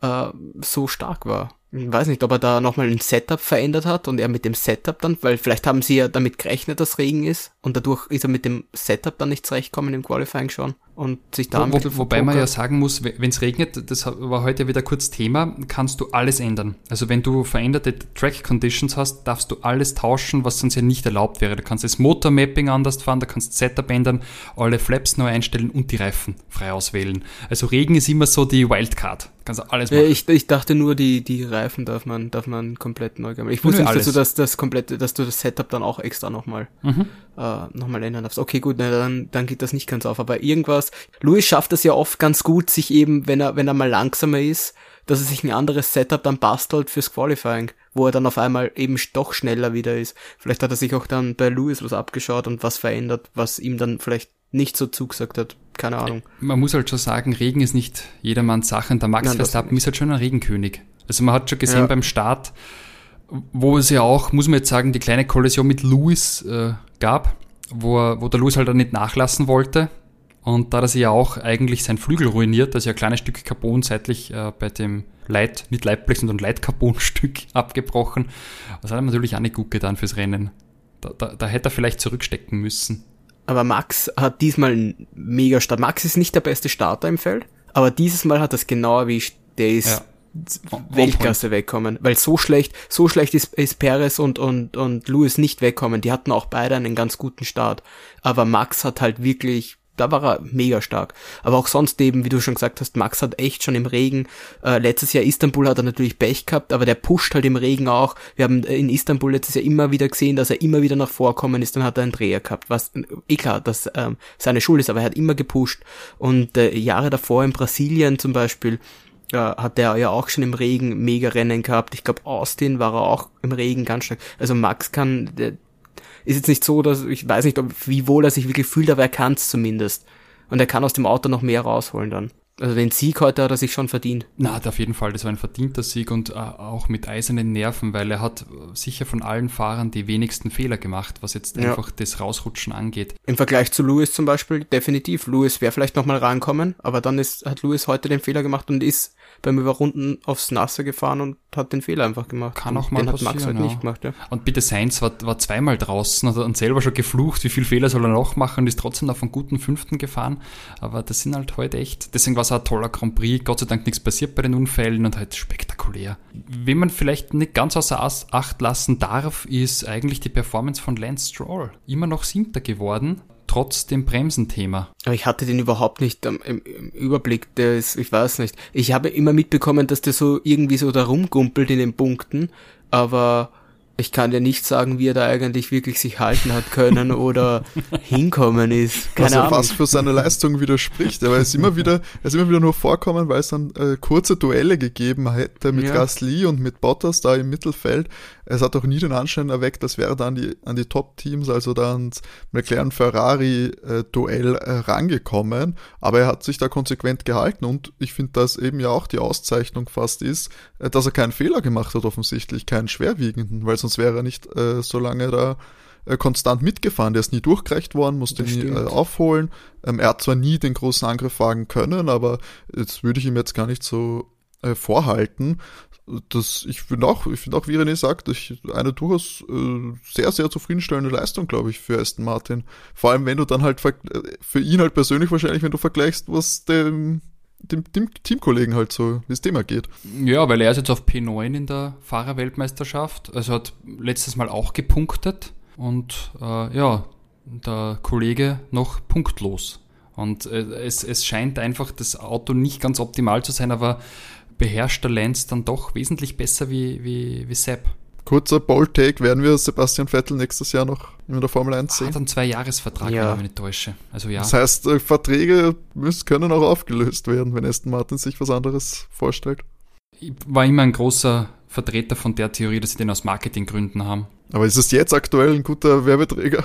C: äh, so stark war. Ich weiß nicht, ob er da nochmal ein Setup verändert hat und er mit dem Setup dann, weil vielleicht haben sie ja damit gerechnet, dass Regen ist und dadurch ist er mit dem Setup dann nicht zurechtkommen im Qualifying schon und sich da
B: wo, bisschen Wobei man ja sagen muss, wenn es regnet, das war heute wieder kurz Thema, kannst du alles ändern. Also wenn du veränderte Track Conditions hast, darfst du alles tauschen, was sonst ja nicht erlaubt wäre. Du kannst das Motor-Mapping anders fahren, du kannst Setup ändern, alle Flaps neu einstellen und die Reifen frei auswählen. Also Regen ist immer so die Wildcard. Kannst du alles
C: machen. Ich, ich dachte nur, die, die Reifen darf man, darf man komplett neu machen. Ich wusste nicht, dass du das, das komplette, dass du das Setup dann auch extra nochmal mhm. äh, nochmal ändern darfst. Okay, gut, na, dann, dann geht das nicht ganz auf. Aber irgendwas, Louis schafft es ja oft ganz gut, sich eben, wenn er, wenn er mal langsamer ist, dass er sich ein anderes Setup dann bastelt fürs Qualifying, wo er dann auf einmal eben doch schneller wieder ist. Vielleicht hat er sich auch dann bei Louis was abgeschaut und was verändert, was ihm dann vielleicht nicht so zugesagt hat. Keine Ahnung.
B: Man muss halt schon sagen, Regen ist nicht jedermanns Sache und der Max Nein, Verstappen ist halt schon ein Regenkönig. Also man hat schon gesehen ja. beim Start, wo es ja auch, muss man jetzt sagen, die kleine Kollision mit Lewis äh, gab, wo, er, wo der Lewis halt dann nicht nachlassen wollte. Und da er sich ja auch eigentlich sein Flügel ruiniert, also ein kleines Stück Carbon seitlich äh, bei dem Leit, nicht Leitblech, sondern Leitcarbon-Stück abgebrochen. Das hat er natürlich auch nicht gut getan fürs Rennen. Da, da, da hätte er vielleicht zurückstecken müssen.
C: Aber Max hat diesmal einen mega Start. Max ist nicht der beste Starter im Feld, aber dieses Mal hat er es genau erwischt. Der ist ja. Weltklasse wegkommen, weil so schlecht, so schlecht ist, ist Perez und, und, und Lewis nicht wegkommen. Die hatten auch beide einen ganz guten Start. Aber Max hat halt wirklich da war er mega stark. Aber auch sonst eben, wie du schon gesagt hast, Max hat echt schon im Regen, äh, letztes Jahr Istanbul hat er natürlich Pech gehabt, aber der pusht halt im Regen auch. Wir haben in Istanbul letztes Jahr immer wieder gesehen, dass er immer wieder nach vorkommen ist, dann hat er einen Dreher gehabt, was eh klar, dass ähm, seine Schuld ist, aber er hat immer gepusht. Und äh, Jahre davor in Brasilien zum Beispiel, äh, hat er ja auch schon im Regen mega Rennen gehabt. Ich glaube, Austin war er auch im Regen ganz stark. Also Max kann, der, ist jetzt nicht so, dass ich weiß nicht, ob, wie wohl er sich wirklich fühlt, aber er kann es zumindest. Und er kann aus dem Auto noch mehr rausholen dann. Also den Sieg heute hat er sich schon verdient.
B: Na, auf jeden Fall, das war ein verdienter Sieg und äh, auch mit eisernen Nerven, weil er hat sicher von allen Fahrern die wenigsten Fehler gemacht, was jetzt ja. einfach das Rausrutschen angeht.
C: Im Vergleich zu Lewis zum Beispiel, definitiv. Lewis wäre vielleicht nochmal rankommen, aber dann ist, hat Lewis heute den Fehler gemacht und ist beim Überrunden aufs Nasse gefahren und hat den Fehler einfach gemacht.
B: Kann auch mal den passieren, hat Max halt ja. nicht gemacht, ja. Und bitte Sainz war, war zweimal draußen und, und selber schon geflucht, wie viel Fehler soll er noch machen und ist trotzdem auf einen guten fünften gefahren. Aber das sind halt heute echt, deswegen war es ein toller Grand Prix, Gott sei Dank nichts passiert bei den Unfällen und halt spektakulär. Wen man vielleicht nicht ganz außer Acht lassen darf, ist eigentlich die Performance von Lance Stroll. Immer noch Siebter geworden, trotz dem Bremsenthema.
C: Aber ich hatte den überhaupt nicht im, im, Überblick. Der ist, ich weiß nicht. Ich habe immer mitbekommen, dass der so irgendwie so da rumgumpelt in den Punkten, aber ich kann dir nicht sagen, wie er da eigentlich wirklich sich halten hat können oder hinkommen ist. Keine
A: Was
C: Ahnung.
A: fast für seine Leistung widerspricht. Aber er ist immer wieder, er ist immer wieder nur vorkommen, weil es dann äh, kurze Duelle gegeben hätte mit
C: Ja.
A: Gasly und mit Bottas da im Mittelfeld. Es hat auch nie den Anschein erweckt, als wäre er da an die, an die Top-Teams, also da ans McLaren-Ferrari-Duell äh, rangekommen. Aber er hat sich da konsequent gehalten und ich finde, dass eben ja auch die Auszeichnung fast ist, äh, dass er keinen Fehler gemacht hat, offensichtlich, keinen schwerwiegenden, weil sonst wäre er nicht äh, so lange da äh, konstant mitgefahren. Der ist nie durchgereicht worden, musste
C: Das
A: nie äh, aufholen. Ähm, er hat zwar nie den großen Angriff wagen können, aber jetzt würde ich ihm jetzt gar nicht so äh, vorhalten. Das, ich finde auch, ich finde auch, wie René sagt, ich, eine durchaus äh, sehr, sehr zufriedenstellende Leistung, glaube ich, für Aston Martin. Vor allem, wenn du dann halt äh, für ihn halt persönlich wahrscheinlich, wenn du vergleichst, was dem, dem, dem Teamkollegen halt so, wie es dem ergeht.
B: Ja, weil er ist jetzt auf P9 in der Fahrerweltmeisterschaft. Also hat letztes Mal auch gepunktet. Und äh, ja, der Kollege noch punktlos. Und äh, es, es scheint einfach das Auto nicht ganz optimal zu sein, aber beherrscht der Lenz dann doch wesentlich besser wie, wie, wie Sepp.
A: Kurzer Bold-Take, werden wir Sebastian Vettel nächstes Jahr noch in der Formel 1 sehen?
B: Hat einen Zwei-Jahres-Vertrag,
C: Ja.
B: wenn ich mich nicht täusche. Also ja.
A: Das heißt, äh, Verträge müssen, können auch aufgelöst werden, wenn Aston Martin sich was anderes vorstellt.
B: Ich war immer ein großer Vertreter von der Theorie, dass sie den aus Marketinggründen haben.
A: Aber ist es jetzt aktuell ein guter Werbeträger?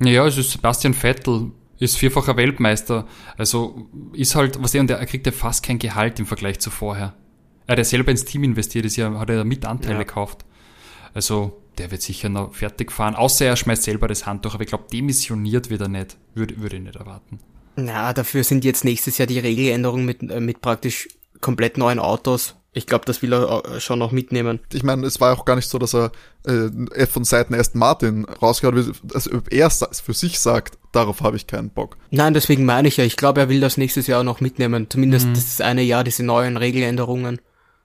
B: Naja, es ist Sebastian Vettel, ist vierfacher Weltmeister. Also ist halt, was er und er kriegt ja fast kein Gehalt im Vergleich zu vorher. Er hat ja selber ins Team investiert, ist ja, hat er ja mit Anteile
C: Ja.
B: gekauft. Also der wird sicher noch fertig fahren, außer er schmeißt selber das Handtuch, aber ich glaube, demissioniert wird er nicht. Würde, würde ich nicht erwarten.
C: Na, dafür sind jetzt nächstes Jahr die Regeländerungen mit, äh, mit praktisch komplett neuen Autos. Ich glaube, das will er äh, schon noch mitnehmen.
A: Ich meine, es war auch gar nicht so, dass er äh, von Seiten Aston Martin rausgehauen wird, also ob er für sich sagt, darauf habe ich keinen Bock.
C: Nein, deswegen meine ich ja, ich glaube, er will das nächstes Jahr noch mitnehmen. Zumindest das eine Jahr, diese neuen Regeländerungen.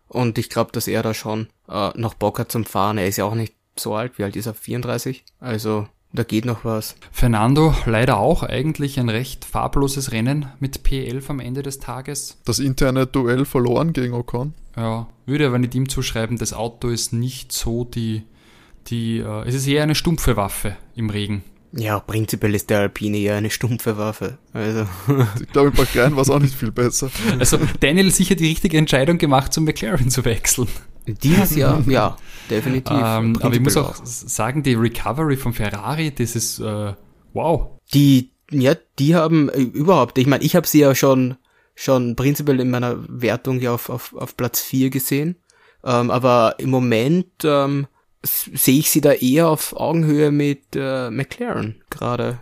C: Und ich glaube, dass er da schon äh, noch Bock hat zum Fahren. Er ist ja auch nicht so alt, wie alt ist er? 34? Also, da geht noch was.
B: Fernando leider auch eigentlich ein recht farbloses Rennen mit P11 am Ende des Tages.
A: Das interne Duell verloren gegen Ocon.
B: Ja, würde aber nicht ihm zuschreiben, das Auto ist nicht so die, die, äh, es ist eher eine stumpfe Waffe im Regen.
C: Ja, prinzipiell ist der Alpine ja eine stumpfe Waffe. Also,
A: Ich glaube, in Bahrain war es auch nicht viel besser.
B: Also Daniel sicher die richtige Entscheidung gemacht, zum McLaren zu wechseln.
C: dieses Jahr, ja, definitiv.
B: Ähm, aber ich muss auch sagen, die Recovery von Ferrari, das ist äh, wow.
C: Die, ja, die haben äh, überhaupt, ich meine, ich habe sie ja schon, schon prinzipiell in meiner Wertung ja auf, auf, auf Platz 4 gesehen. Ähm, aber im Moment ähm, sehe ich sie da eher auf Augenhöhe mit äh, McLaren gerade.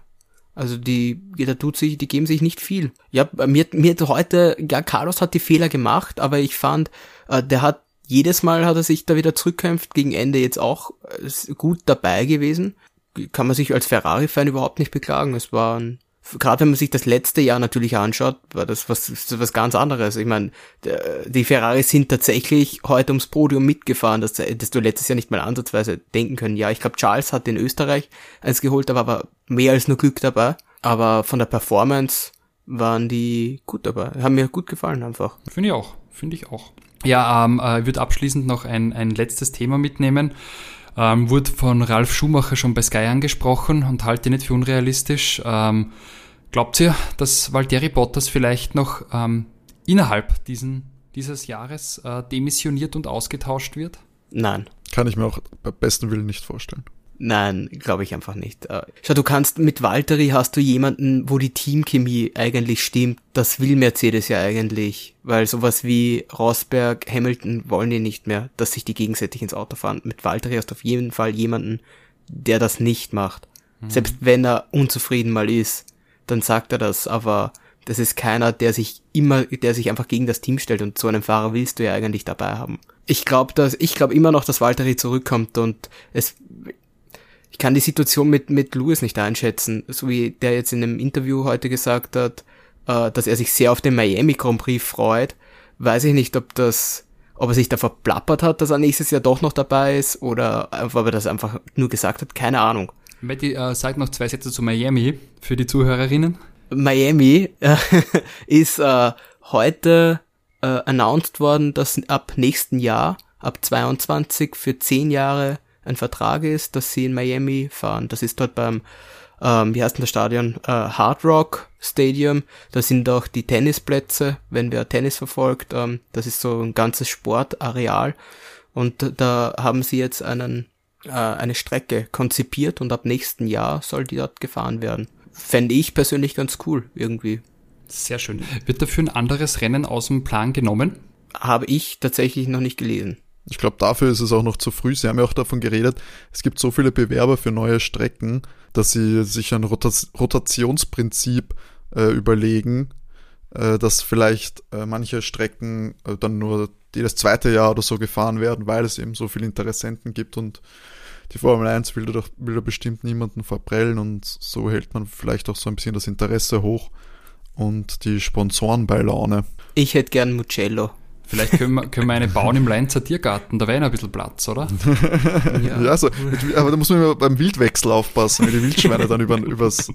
C: Also die, da tut sich, die geben sich nicht viel. Ja, mir, mir heute, ja, Carlos hat die Fehler gemacht, aber ich fand, äh, der hat jedes Mal hat er sich da wieder zurückkämpft, gegen Ende jetzt auch äh, gut dabei gewesen. Kann man sich als Ferrari-Fan überhaupt nicht beklagen. Es war ein, gerade wenn man sich das letzte Jahr natürlich anschaut, war das was, was ganz anderes. Ich meine, die Ferraris sind tatsächlich heute ums Podium mitgefahren, das, das du letztes Jahr nicht mal ansatzweise denken können. Ja, ich glaube, Charles hat in Österreich eins geholt, da war aber mehr als nur Glück dabei. Aber von der Performance waren die gut dabei. Haben mir gut gefallen einfach.
B: Finde ich auch, finde ich auch. Ja, ähm, äh, würde abschließend noch ein, ein letztes Thema mitnehmen. Ähm, wurde von Ralf Schumacher schon bei Sky angesprochen und halte nicht für unrealistisch. Ähm, glaubt ihr, dass Valtteri Bottas vielleicht noch ähm, innerhalb diesen, dieses Jahres äh, demissioniert und ausgetauscht wird?
C: Nein.
A: Kann ich mir auch bei besten Willen nicht vorstellen.
C: Nein, glaube ich einfach nicht. Äh, Schau, du kannst mit Valtteri hast du jemanden, wo die Teamchemie eigentlich stimmt. Das will Mercedes ja eigentlich, weil sowas wie Rosberg, Hamilton wollen die nicht mehr, dass sich die gegenseitig ins Auto fahren. Mit Valtteri hast du auf jeden Fall jemanden, der das nicht macht. Selbst wenn er unzufrieden mal ist, dann sagt er das, aber das ist keiner, der sich immer, der sich einfach gegen das Team stellt und so einen Fahrer willst du ja eigentlich dabei haben. Ich glaube, dass ich glaube immer noch, dass Valtteri zurückkommt und es ich kann die Situation mit, mit Lewis nicht einschätzen, so wie der jetzt in einem Interview heute gesagt hat, äh, dass er sich sehr auf den Miami Grand Prix freut. Weiß ich nicht, ob das, ob er sich da verplappert hat, dass er nächstes Jahr doch noch dabei ist oder ob er das einfach nur gesagt hat, keine Ahnung.
B: Matti, äh, sag noch zwei Sätze zu Miami für die Zuhörerinnen.
C: Miami äh, ist äh, heute äh, announced worden, dass ab nächsten Jahr, ab 22 für 10 Jahre ein Vertrag ist, dass sie in Miami fahren. Das ist dort beim, ähm, wie heißt denn das Stadion? Äh, Hard Rock Stadium. Da sind auch die Tennisplätze, wenn wer Tennis verfolgt. Ähm, das ist so ein ganzes Sportareal. Und da haben sie jetzt einen, äh, eine Strecke konzipiert und ab nächsten Jahr soll die dort gefahren werden. Fände ich persönlich ganz cool, irgendwie.
B: Sehr schön. Wird dafür ein anderes Rennen aus dem Plan genommen?
C: Habe ich tatsächlich noch nicht gelesen.
A: Ich glaube, dafür ist es auch noch zu früh. Sie haben ja auch davon geredet, es gibt so viele Bewerber für neue Strecken, dass sie sich ein Rotationsprinzip äh, überlegen, äh, dass vielleicht äh, manche Strecken äh, dann nur jedes zweite Jahr oder so gefahren werden, weil es eben so viele Interessenten gibt und die Formel 1 will da, will da bestimmt niemanden verprellen und so hält man vielleicht auch so ein bisschen das Interesse hoch und die Sponsoren bei Laune.
C: Ich hätte gern Mugello.
B: Vielleicht können wir, können wir eine bauen im Leinzer Tiergarten, da wäre noch ein bisschen Platz, oder?
A: ja, ja so, mit, aber da muss man immer beim Wildwechsel aufpassen, wenn die Wildschweine dann über, übers,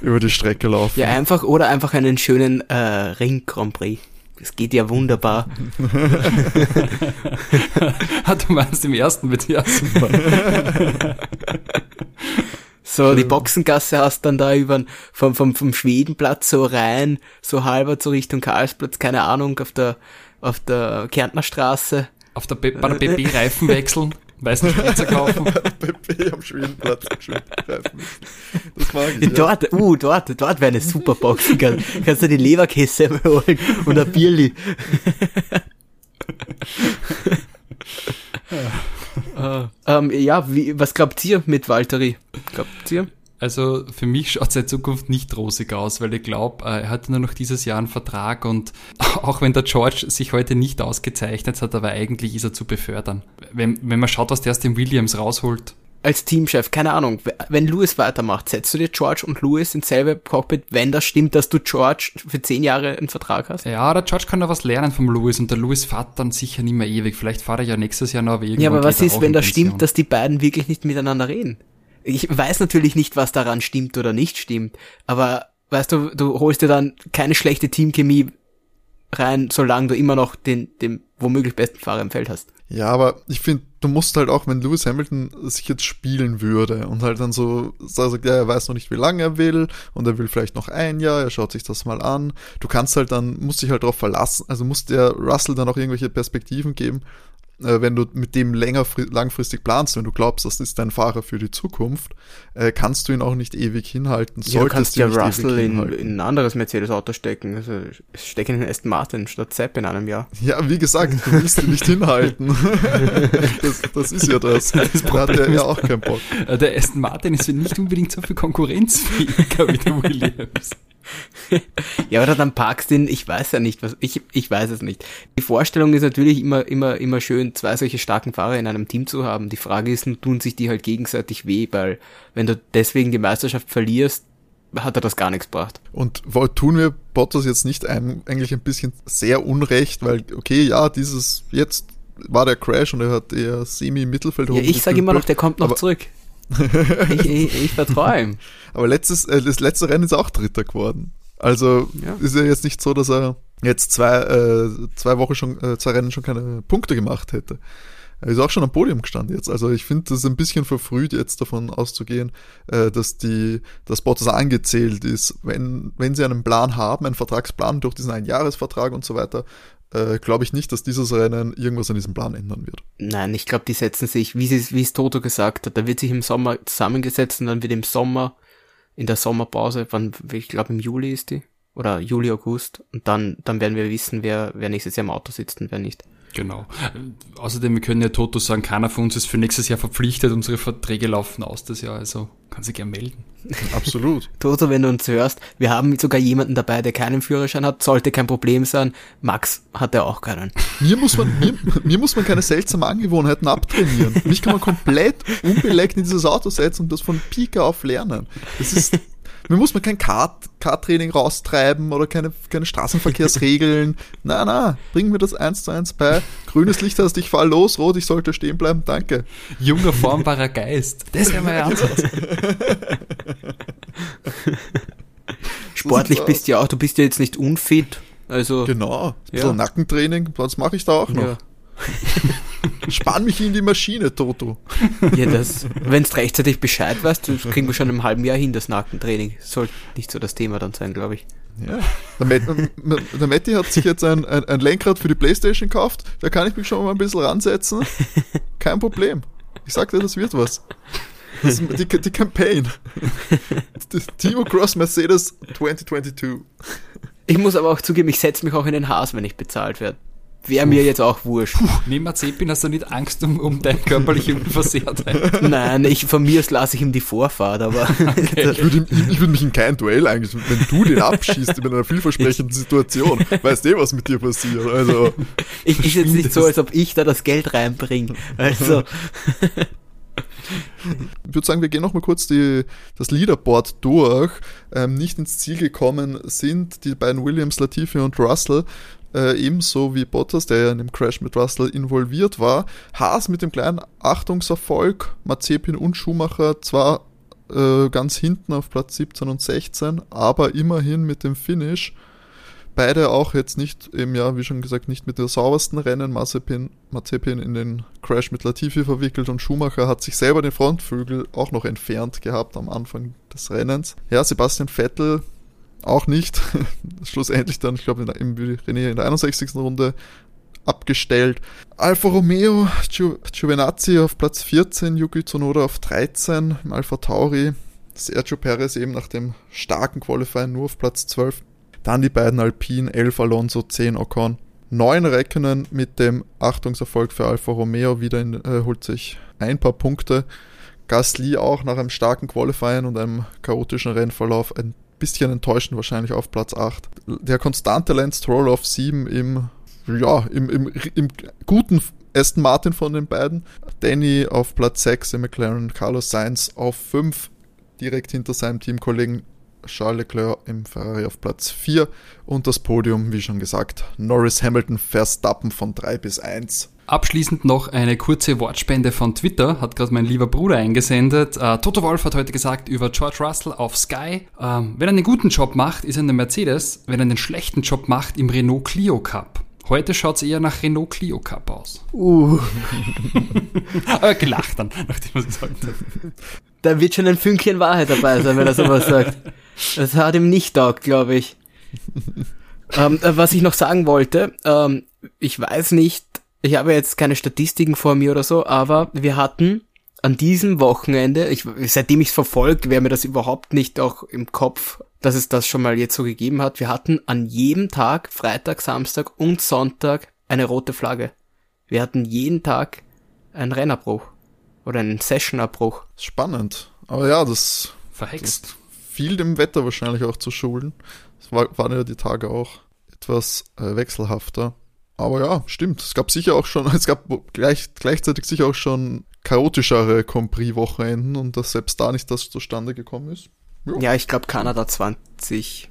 A: über die Strecke laufen.
C: Ja, einfach, oder einfach einen schönen äh, Ring Grand Prix. Das geht ja wunderbar.
B: du meinst im ersten mit ja super.
C: So, die Boxengasse hast dann da über vom, vom, vom Schwedenplatz so rein, so halber so Richtung Karlsplatz, keine Ahnung, auf der, auf der Kärntner Straße.
B: Auf der Be bei der BP Reifen wechseln, weißen Spritzer kaufen.
A: BP am Schwedenplatz, Das mag ich.
C: Dort, ja. uh, dort, dort wäre eine super Boxengasse. Kannst du die Leberkäse holen und ein Bierli. uh, ähm, ja, wie, was glaubt ihr mit Valtteri? Glaubt ihr?
B: Also für mich schaut seine Zukunft nicht rosig aus, weil ich glaube, äh, er hat nur noch dieses Jahr einen Vertrag und auch wenn der George sich heute nicht ausgezeichnet hat, aber eigentlich ist er zu befördern. Wenn, wenn man schaut, was der aus dem Williams rausholt,
C: als Teamchef, keine Ahnung, wenn Lewis weitermacht, setzt du dir George und Lewis ins selbe Cockpit, wenn das stimmt, dass du George für zehn Jahre einen Vertrag hast?
B: Ja, der George kann da was lernen vom Lewis und der Lewis fährt dann sicher nicht mehr ewig. Vielleicht fahrt er ja nächstes Jahr noch
C: ewig. Ja, aber was ist, wenn das stimmt, dass die beiden wirklich nicht miteinander reden? Ich weiß natürlich nicht, was daran stimmt oder nicht stimmt, aber weißt du, du holst dir dann keine schlechte Teamchemie rein, solange du immer noch den, den womöglich besten Fahrer im Feld hast.
A: Ja, aber ich finde, du musst halt auch, wenn Lewis Hamilton sich jetzt spielen würde und halt dann so sagt, ja, er weiß noch nicht, wie lange er will und er will vielleicht noch ein Jahr, er schaut sich das mal an. Du kannst halt dann, musst dich halt darauf verlassen, also muss der Russell dann auch irgendwelche Perspektiven geben, wenn du mit dem länger, langfristig planst, wenn du glaubst, das ist dein Fahrer für die Zukunft, äh, kannst du ihn auch nicht ewig hinhalten.
C: Ja, du kannst ja Russell in, in, ein anderes Mercedes-Auto stecken. Also stecken in Aston Martin statt Sepp in einem Jahr.
A: Ja, wie gesagt, du willst ihn nicht hinhalten. das, das, ist ja das. das da hat er ja auch keinen Bock.
B: Äh, der Aston Martin ist ja nicht unbedingt so viel konkurrenzfähiger wie der Williams
C: ja, oder dann parkst du ihn, ich weiß ja nicht, was, ich, ich weiß es nicht. Die Vorstellung ist natürlich immer, immer, immer schön, zwei solche starken Fahrer in einem Team zu haben. Die Frage ist, tun sich die halt gegenseitig weh, weil wenn du deswegen die Meisterschaft verlierst, hat er das gar nichts gebracht.
A: Und tun wir Bottas jetzt nicht eigentlich ein bisschen sehr unrecht, weil, okay, ja, dieses, jetzt war der Crash und er hat eher semi-Mittelfeld
C: Ja, ich sage immer noch, der kommt noch zurück ich, ich, ich vertraue ihm.
A: Aber letztes, äh, das letzte Rennen ist auch Dritter geworden. Also ja. ist ja jetzt nicht so, dass er jetzt zwei, äh, zwei Wochen schon, äh, zwei Rennen schon keine Punkte gemacht hätte. Er ist auch schon am Podium gestanden jetzt. Also ich finde, das ist ein bisschen verfrüht, jetzt davon auszugehen, äh, dass die, dass Bottas angezählt ist. Wenn, wenn sie einen Plan haben, einen Vertragsplan durch diesen Einjahresvertrag und so weiter, äh, glaube ich nicht, dass dieses Rennen irgendwas an diesem Plan ändern wird.
C: Nein, ich glaube, die setzen sich, wie es, wie es Toto gesagt hat, da wird sich im Sommer zusammengesetzt und dann wird im Sommer, in der Sommerpause, wann, ich glaube im Juli ist die, oder Juli, August, und dann, dann werden wir wissen, wer, wer nächstes Jahr im Auto sitzt und wer nicht.
B: Genau. Außerdem, wir können ja Toto sagen, keiner von uns ist für nächstes Jahr verpflichtet, unsere Verträge laufen aus das Jahr, also kann sich gerne melden.
A: Absolut.
C: Toto, wenn du uns hörst, wir haben sogar jemanden dabei, der keinen Führerschein hat, sollte kein Problem sein. Max hat ja auch keinen.
A: Mir muss man, mir, mir muss man keine seltsamen Angewohnheiten abtrainieren. Mich kann man komplett unbeleckt in dieses Auto setzen und das von Pika auf lernen. Das ist mir muss man kein Kart, Kart-Training raustreiben oder keine, keine Straßenverkehrsregeln. na, na, bring mir das eins zu eins bei. Grünes Licht hast, ich fahr los, rot, ich sollte stehen bleiben, danke.
B: Junger, formbarer Geist. Das wäre mein Ansatz.
C: Sportlich bist du ja auch, du bist ja jetzt nicht unfit. Also,
A: genau, ein bisschen ja. Nackentraining, das mache ich da auch noch. Ja. Spann mich in die Maschine, Toto.
C: Ja, das, wenn du rechtzeitig Bescheid weißt, kriegen wir schon im halben Jahr hin, das Nackentraining. Sollte nicht so das Thema dann sein, glaube ich.
A: Ja, der, Matt, der Matti hat sich jetzt ein, ein, ein, Lenkrad für die Playstation gekauft. Da kann ich mich schon mal ein bisschen ransetzen. Kein Problem. Ich sagte, das wird was. Das die, die Campaign. Timo Cross Mercedes 2022.
C: Ich muss aber auch zugeben, ich setze mich auch in den Haas, wenn ich bezahlt werde. Wäre mir jetzt auch wurscht. Puh,
B: neben Mazepin hast du nicht Angst um, um deine körperliche Unversehrtheit.
C: Nein, ich, von mir aus lasse ich ihm die Vorfahrt, aber.
A: Okay. ich würde würd mich in kein Duell eigentlich, wenn du den abschießt in einer vielversprechenden Situation, weißt du, eh, was mit dir passiert. Also.
C: Ich, ist jetzt nicht so, als ob ich da das Geld reinbringe. Also.
A: Ich würde sagen, wir gehen nochmal kurz die, das Leaderboard durch. Ähm, nicht ins Ziel gekommen sind die beiden Williams, Latifi und Russell. Äh, ebenso wie Bottas, der ja in dem Crash mit Russell involviert war. Haas mit dem kleinen Achtungserfolg, Mazepin und Schumacher zwar äh, ganz hinten auf Platz 17 und 16, aber immerhin mit dem Finish beide auch jetzt nicht im Jahr, wie schon gesagt, nicht mit der saubersten Rennen. Mazepin, Mazepin in den Crash mit Latifi verwickelt und Schumacher hat sich selber den Frontflügel auch noch entfernt gehabt am Anfang des Rennens. Ja, Sebastian Vettel auch nicht. Schlussendlich dann, ich glaube, im René in der 61. Runde abgestellt. Alfa Romeo, Gio, Giovinazzi auf Platz 14, Yuki Tsunoda auf 13, Alfa Tauri, Sergio Perez eben nach dem starken Qualifier nur auf Platz 12. Dann die beiden Alpine, 11 Alonso, 10 Ocon. 9 Reckenen mit dem Achtungserfolg für Alfa Romeo wieder in, äh, holt sich ein paar Punkte. Gasly auch nach einem starken Qualifying und einem chaotischen Rennverlauf ein bisschen enttäuschend wahrscheinlich auf Platz 8. Der konstante Lance Stroll auf 7 im, ja, im, im, im guten Aston Martin von den beiden. Danny auf Platz 6 im McLaren, Carlos Sainz auf 5 direkt hinter seinem Teamkollegen Charles Leclerc im Ferrari auf Platz 4 und das Podium, wie schon gesagt, Norris Hamilton Verstappen von 3 bis 1.
B: Abschließend noch eine kurze Wortspende von Twitter, hat gerade mein lieber Bruder eingesendet. Äh, Toto Wolf hat heute gesagt über George Russell auf Sky, ähm, wenn er einen guten Job macht, ist er in der Mercedes, wenn er einen schlechten Job macht, im Renault Clio Cup. Heute schaut es eher nach Renault Clio Cup aus. Uh. Aber gelacht dann, nachdem er es gesagt hat.
C: Da wird schon ein Fünkchen Wahrheit dabei sein, wenn er sowas sagt. Das hat ihm nicht taugt, glaube ich. ähm, äh, was ich noch sagen wollte, ähm, ich weiß nicht, ich habe jetzt keine Statistiken vor mir oder so, aber wir hatten an diesem Wochenende, ich, seitdem ich es verfolgt, wäre mir das überhaupt nicht auch im Kopf, dass es das schon mal jetzt so gegeben hat. Wir hatten an jedem Tag, Freitag, Samstag und Sonntag, eine rote Flagge. Wir hatten jeden Tag einen Rennabbruch oder einen Sessionabbruch.
A: Spannend. Aber ja, das
B: verhext.
A: Das viel dem Wetter wahrscheinlich auch zu schulden. Es war, waren ja die Tage auch etwas äh, wechselhafter. Aber ja, stimmt. Es gab sicher auch schon, es gab gleich, gleichzeitig sicher auch schon chaotischere Compris-Wochenenden und dass selbst da nicht das zustande gekommen ist.
C: Ja, ja ich glaube Kanada 2011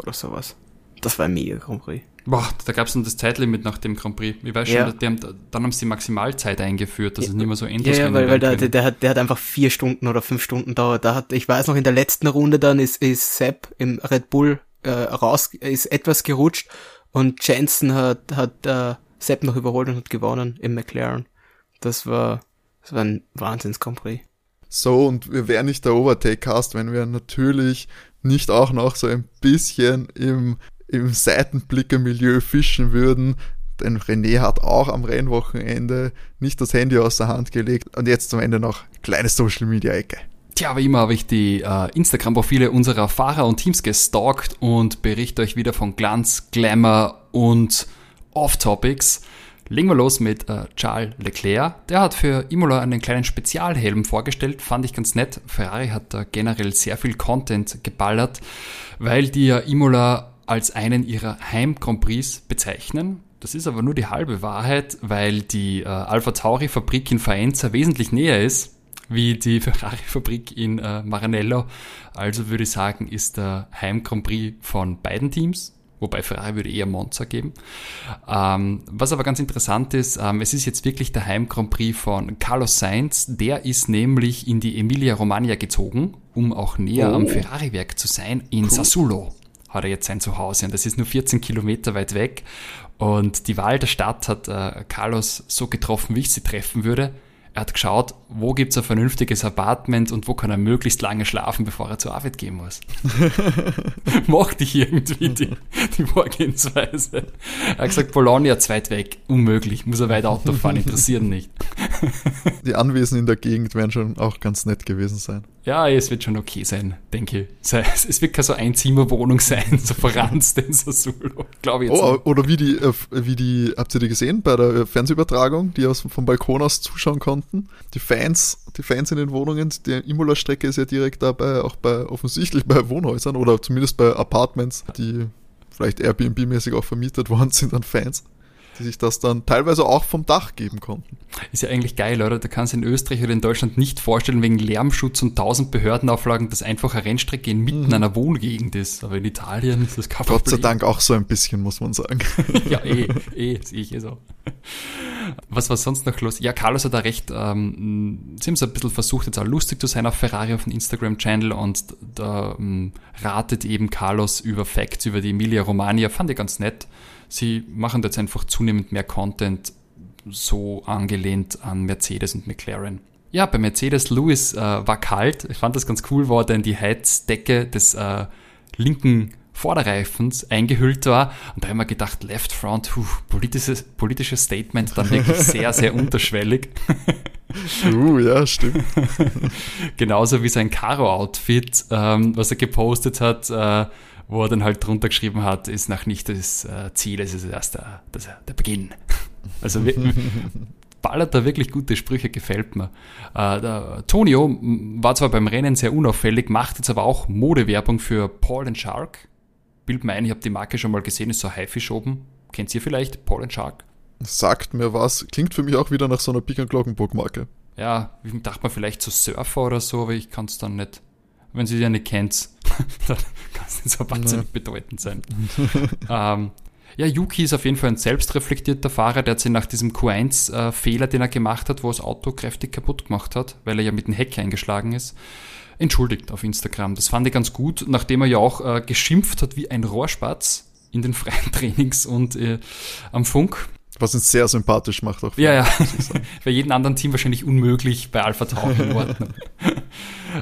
C: oder sowas. Das war ein mega Grand Prix.
B: Boah, da gab es dann das Zeitlimit nach dem Grand Prix. Ich weiß schon, ja. haben, dann haben sie die Maximalzeit eingeführt, dass ja. es nicht mehr so endlos
C: Ja, ja weil, weil der, der, der, hat, der hat einfach vier Stunden oder fünf Stunden dauert. Da hat, ich weiß noch, in der letzten Runde dann ist, ist Sepp im Red Bull äh, raus, ist etwas gerutscht und Jensen hat, hat äh, Sepp noch überholt und hat gewonnen im McLaren. Das war, das war ein Wahnsinns Grand Prix.
A: So, und wir wären nicht der Overtake-Cast, wenn wir natürlich nicht auch noch so ein bisschen im, im Seitenblicker-Milieu fischen würden. Denn René hat auch am Rennwochenende nicht das Handy aus der Hand gelegt. Und jetzt zum Ende noch kleine Social-Media-Ecke.
B: Tja, wie immer habe ich die äh, Instagram-Profile unserer Fahrer und Teams gestalkt und berichte euch wieder von Glanz, Glamour und Off-Topics. Legen wir los mit äh, Charles Leclerc. Der hat für Imola einen kleinen Spezialhelm vorgestellt, fand ich ganz nett. Ferrari hat da generell sehr viel Content geballert, weil die ja Imola als einen ihrer Heim-Grand Prix bezeichnen. Das ist aber nur die halbe Wahrheit, weil die äh, Alpha Tauri Fabrik in Faenza wesentlich näher ist wie die Ferrari-Fabrik in äh, Maranello. Also würde ich sagen, ist der Heim von beiden Teams. Wobei Ferrari würde eher Monza geben. Ähm, was aber ganz interessant ist, ähm, es ist jetzt wirklich der Heim Grand Prix von Carlos Sainz. Der ist nämlich in die Emilia Romagna gezogen, um auch näher oh. am Ferrari-Werk zu sein, in cool. Sassuolo. Hat er jetzt sein Zuhause und das ist nur 14 Kilometer weit weg. Und die Wahl der Stadt hat äh, Carlos so getroffen, wie ich sie treffen würde. Er hat geschaut, wo gibt's ein vernünftiges Apartment und wo kann er möglichst lange schlafen, bevor er zur Arbeit gehen muss. Mochte ich irgendwie die, die Vorgehensweise. Er hat gesagt, Bologna zu weit weg, unmöglich, muss er weit Auto fahren, interessiert nicht.
A: Die Anwesen in der Gegend werden schon auch ganz nett gewesen sein.
B: Ja, es wird schon okay sein, denke ich. Es wird keine so Einzimmerwohnung sein, so verranzt in Sassuolo, glaube ich
A: jetzt. Oh, oder wie die, äh, wie die, habt ihr die gesehen bei der Fernsehübertragung, die aus, vom Balkon aus zuschauen konnten? Die Fans, die Fans in den Wohnungen, die Imola-Strecke ist ja direkt dabei, auch bei, offensichtlich bei Wohnhäusern oder zumindest bei Apartments, die vielleicht Airbnb-mäßig auch vermietet worden sind an Fans die sich das dann teilweise auch vom Dach geben konnten.
B: Ist ja eigentlich geil, oder? Du kannst in Österreich oder in Deutschland nicht vorstellen, wegen Lärmschutz und tausend Behördenauflagen, dass einfach eine Rennstrecke inmitten mhm. einer Wohngegend ist. Aber in Italien ist das
A: kein Gott sei Dank auch so ein bisschen, muss man sagen.
B: ja, eh, eh, sehe ich eh so. Was war sonst noch los? Ja, Carlos hat da recht, ähm, sie haben so ein bisschen versucht, jetzt auch lustig zu sein auf Ferrari auf dem Instagram-Channel und da ähm, ratet eben Carlos über Facts über die Emilia Romagna, fand ich ganz nett sie machen jetzt einfach zunehmend mehr Content so angelehnt an Mercedes und McLaren. Ja, bei Mercedes Lewis äh, war kalt. Ich fand das ganz cool, wo er dann die Heizdecke des äh, linken Vorderreifens eingehüllt war. Und da haben wir gedacht, Left Front, puh, politisches, politisches Statement, dann wirklich sehr, sehr unterschwellig.
A: Uh, ja, stimmt.
B: Genauso wie sein Karo-Outfit, ähm, was er gepostet hat, äh, wo er dann halt drunter geschrieben hat, ist noch nicht das äh, Ziel, es ist erst der, das, der Beginn. Also ballert da wirklich gute Sprüche, gefällt mir. Äh, Tonio war zwar beim Rennen sehr unauffällig, macht jetzt aber auch Modewerbung für Paul and Shark. Bild mir ein, ich habe die Marke schon mal gesehen, ist so Haifisch oben. Kennt ihr vielleicht Paul and Shark?
A: Sagt mir was. Klingt für mich auch wieder nach so einer Pik Glockenburg Marke.
B: Ja, ich dachte mal vielleicht so Surfer oder so, aber ich kann es dann nicht wenn sie ja nicht kennt, dann kann es nicht so wahnsinnig ja. bedeutend sein. ähm, ja, Yuki ist auf jeden Fall ein selbstreflektierter Fahrer, der hat sich nach diesem Q1-Fehler, äh, den er gemacht hat, wo er das Auto kräftig kaputt gemacht hat, weil er ja mit dem Heck eingeschlagen ist, entschuldigt auf Instagram. Das fand ich ganz gut, nachdem er ja auch äh, geschimpft hat wie ein Rohrspatz in den freien Trainings und äh, am Funk.
A: Was ihn sehr sympathisch macht auch.
B: Ja, ja. bei jedem anderen Team wahrscheinlich unmöglich bei Alpha Tauri in Ordnung.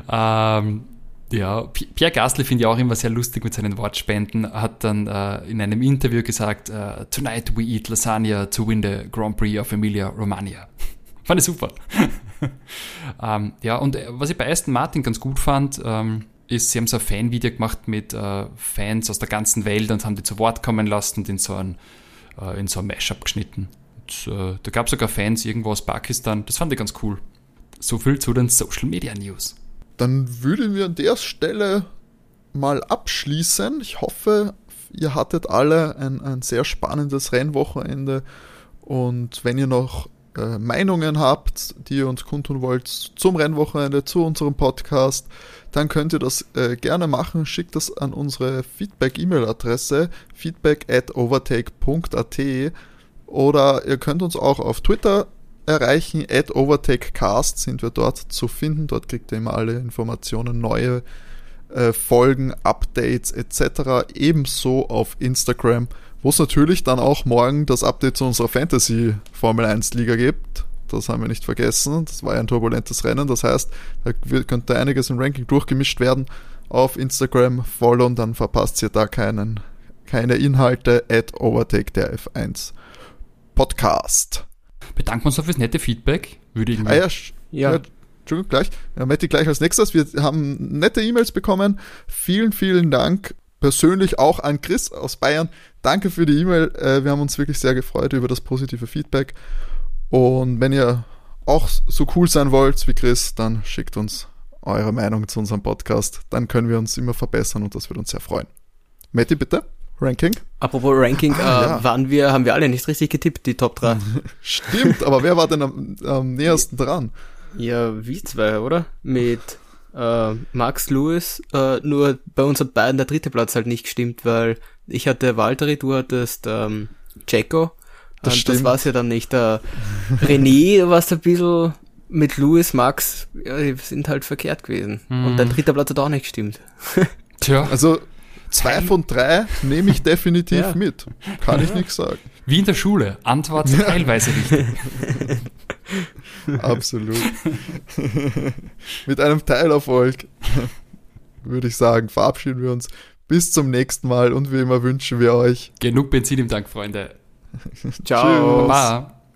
B: ähm, ja, Pierre Gasly finde ich auch immer sehr lustig mit seinen Wortspenden, hat dann äh, in einem Interview gesagt, uh, Tonight we eat lasagna to win the Grand Prix of Emilia Romagna. fand ich super. ähm, ja, und äh, was ich bei Aston Martin ganz gut fand, ähm, ist, sie haben so ein Fanvideo gemacht mit äh, Fans aus der ganzen Welt und haben die zu Wort kommen lassen und in so ein, äh, in so ein Mashup geschnitten. Und, äh, da gab es sogar Fans irgendwo aus Pakistan. Das fand ich ganz cool. So viel zu den Social Media News.
A: Dann würden wir an der Stelle mal abschließen. Ich hoffe, ihr hattet alle ein, ein sehr spannendes Rennwochenende. Und wenn ihr noch äh, Meinungen habt, die ihr uns kundtun wollt zum Rennwochenende, zu unserem Podcast, dann könnt ihr das äh, gerne machen. Schickt das an unsere Feedback-E-Mail-Adresse feedback at overtake.at oder ihr könnt uns auch auf Twitter erreichen. At OvertakeCast sind wir dort zu finden. Dort kriegt ihr immer alle Informationen, neue äh, Folgen, Updates etc. Ebenso auf Instagram, wo es natürlich dann auch morgen das Update zu unserer Fantasy Formel 1 Liga gibt. Das haben wir nicht vergessen. Das war ja ein turbulentes Rennen. Das heißt, da könnte einiges im Ranking durchgemischt werden. Auf Instagram followen, dann verpasst ihr da keinen, keine Inhalte. At Overtake der F1 Podcast
B: bedanken wir uns noch fürs nette Feedback, würde ich
A: mal. Ah, ja, ja. ja Entschuldigung, gleich. Ja, Matti, gleich als nächstes. Wir haben nette E-Mails bekommen. Vielen, vielen Dank persönlich auch an Chris aus Bayern. Danke für die E-Mail. Äh, wir haben uns wirklich sehr gefreut über das positive Feedback. Und wenn ihr auch so cool sein wollt wie Chris, dann schickt uns eure Meinung zu unserem Podcast. Dann können wir uns immer verbessern und das würde uns sehr freuen. Matti, bitte. Ranking?
C: Apropos Ranking, ah, äh, ja. waren wir, haben wir alle nicht richtig getippt, die Top 3.
A: Stimmt, aber wer war denn am, am nähersten dran?
C: Ja, wie zwei, oder? Mit äh, Max Lewis, äh, nur bei uns hat beiden der dritte Platz halt nicht gestimmt, weil ich hatte Valtteri, du hattest ähm, Checo. Das, und das war es ja dann nicht. Der René war es ein bisschen mit Lewis, Max, ja, die sind halt verkehrt gewesen. Mhm. Und dein dritter Platz hat auch nicht gestimmt.
A: Tja. Also Zwei von drei nehme ich definitiv
C: Ja.
A: mit. Kann ich nichts sagen.
B: Wie in der Schule. Antwort teilweise richtig.
A: Absolut. Mit einem Teilerfolg würde ich sagen, verabschieden wir uns. Bis zum nächsten Mal und wie immer wünschen wir euch
B: Genug Benzin im Tank, Freunde.
C: Ciao.
B: Baba.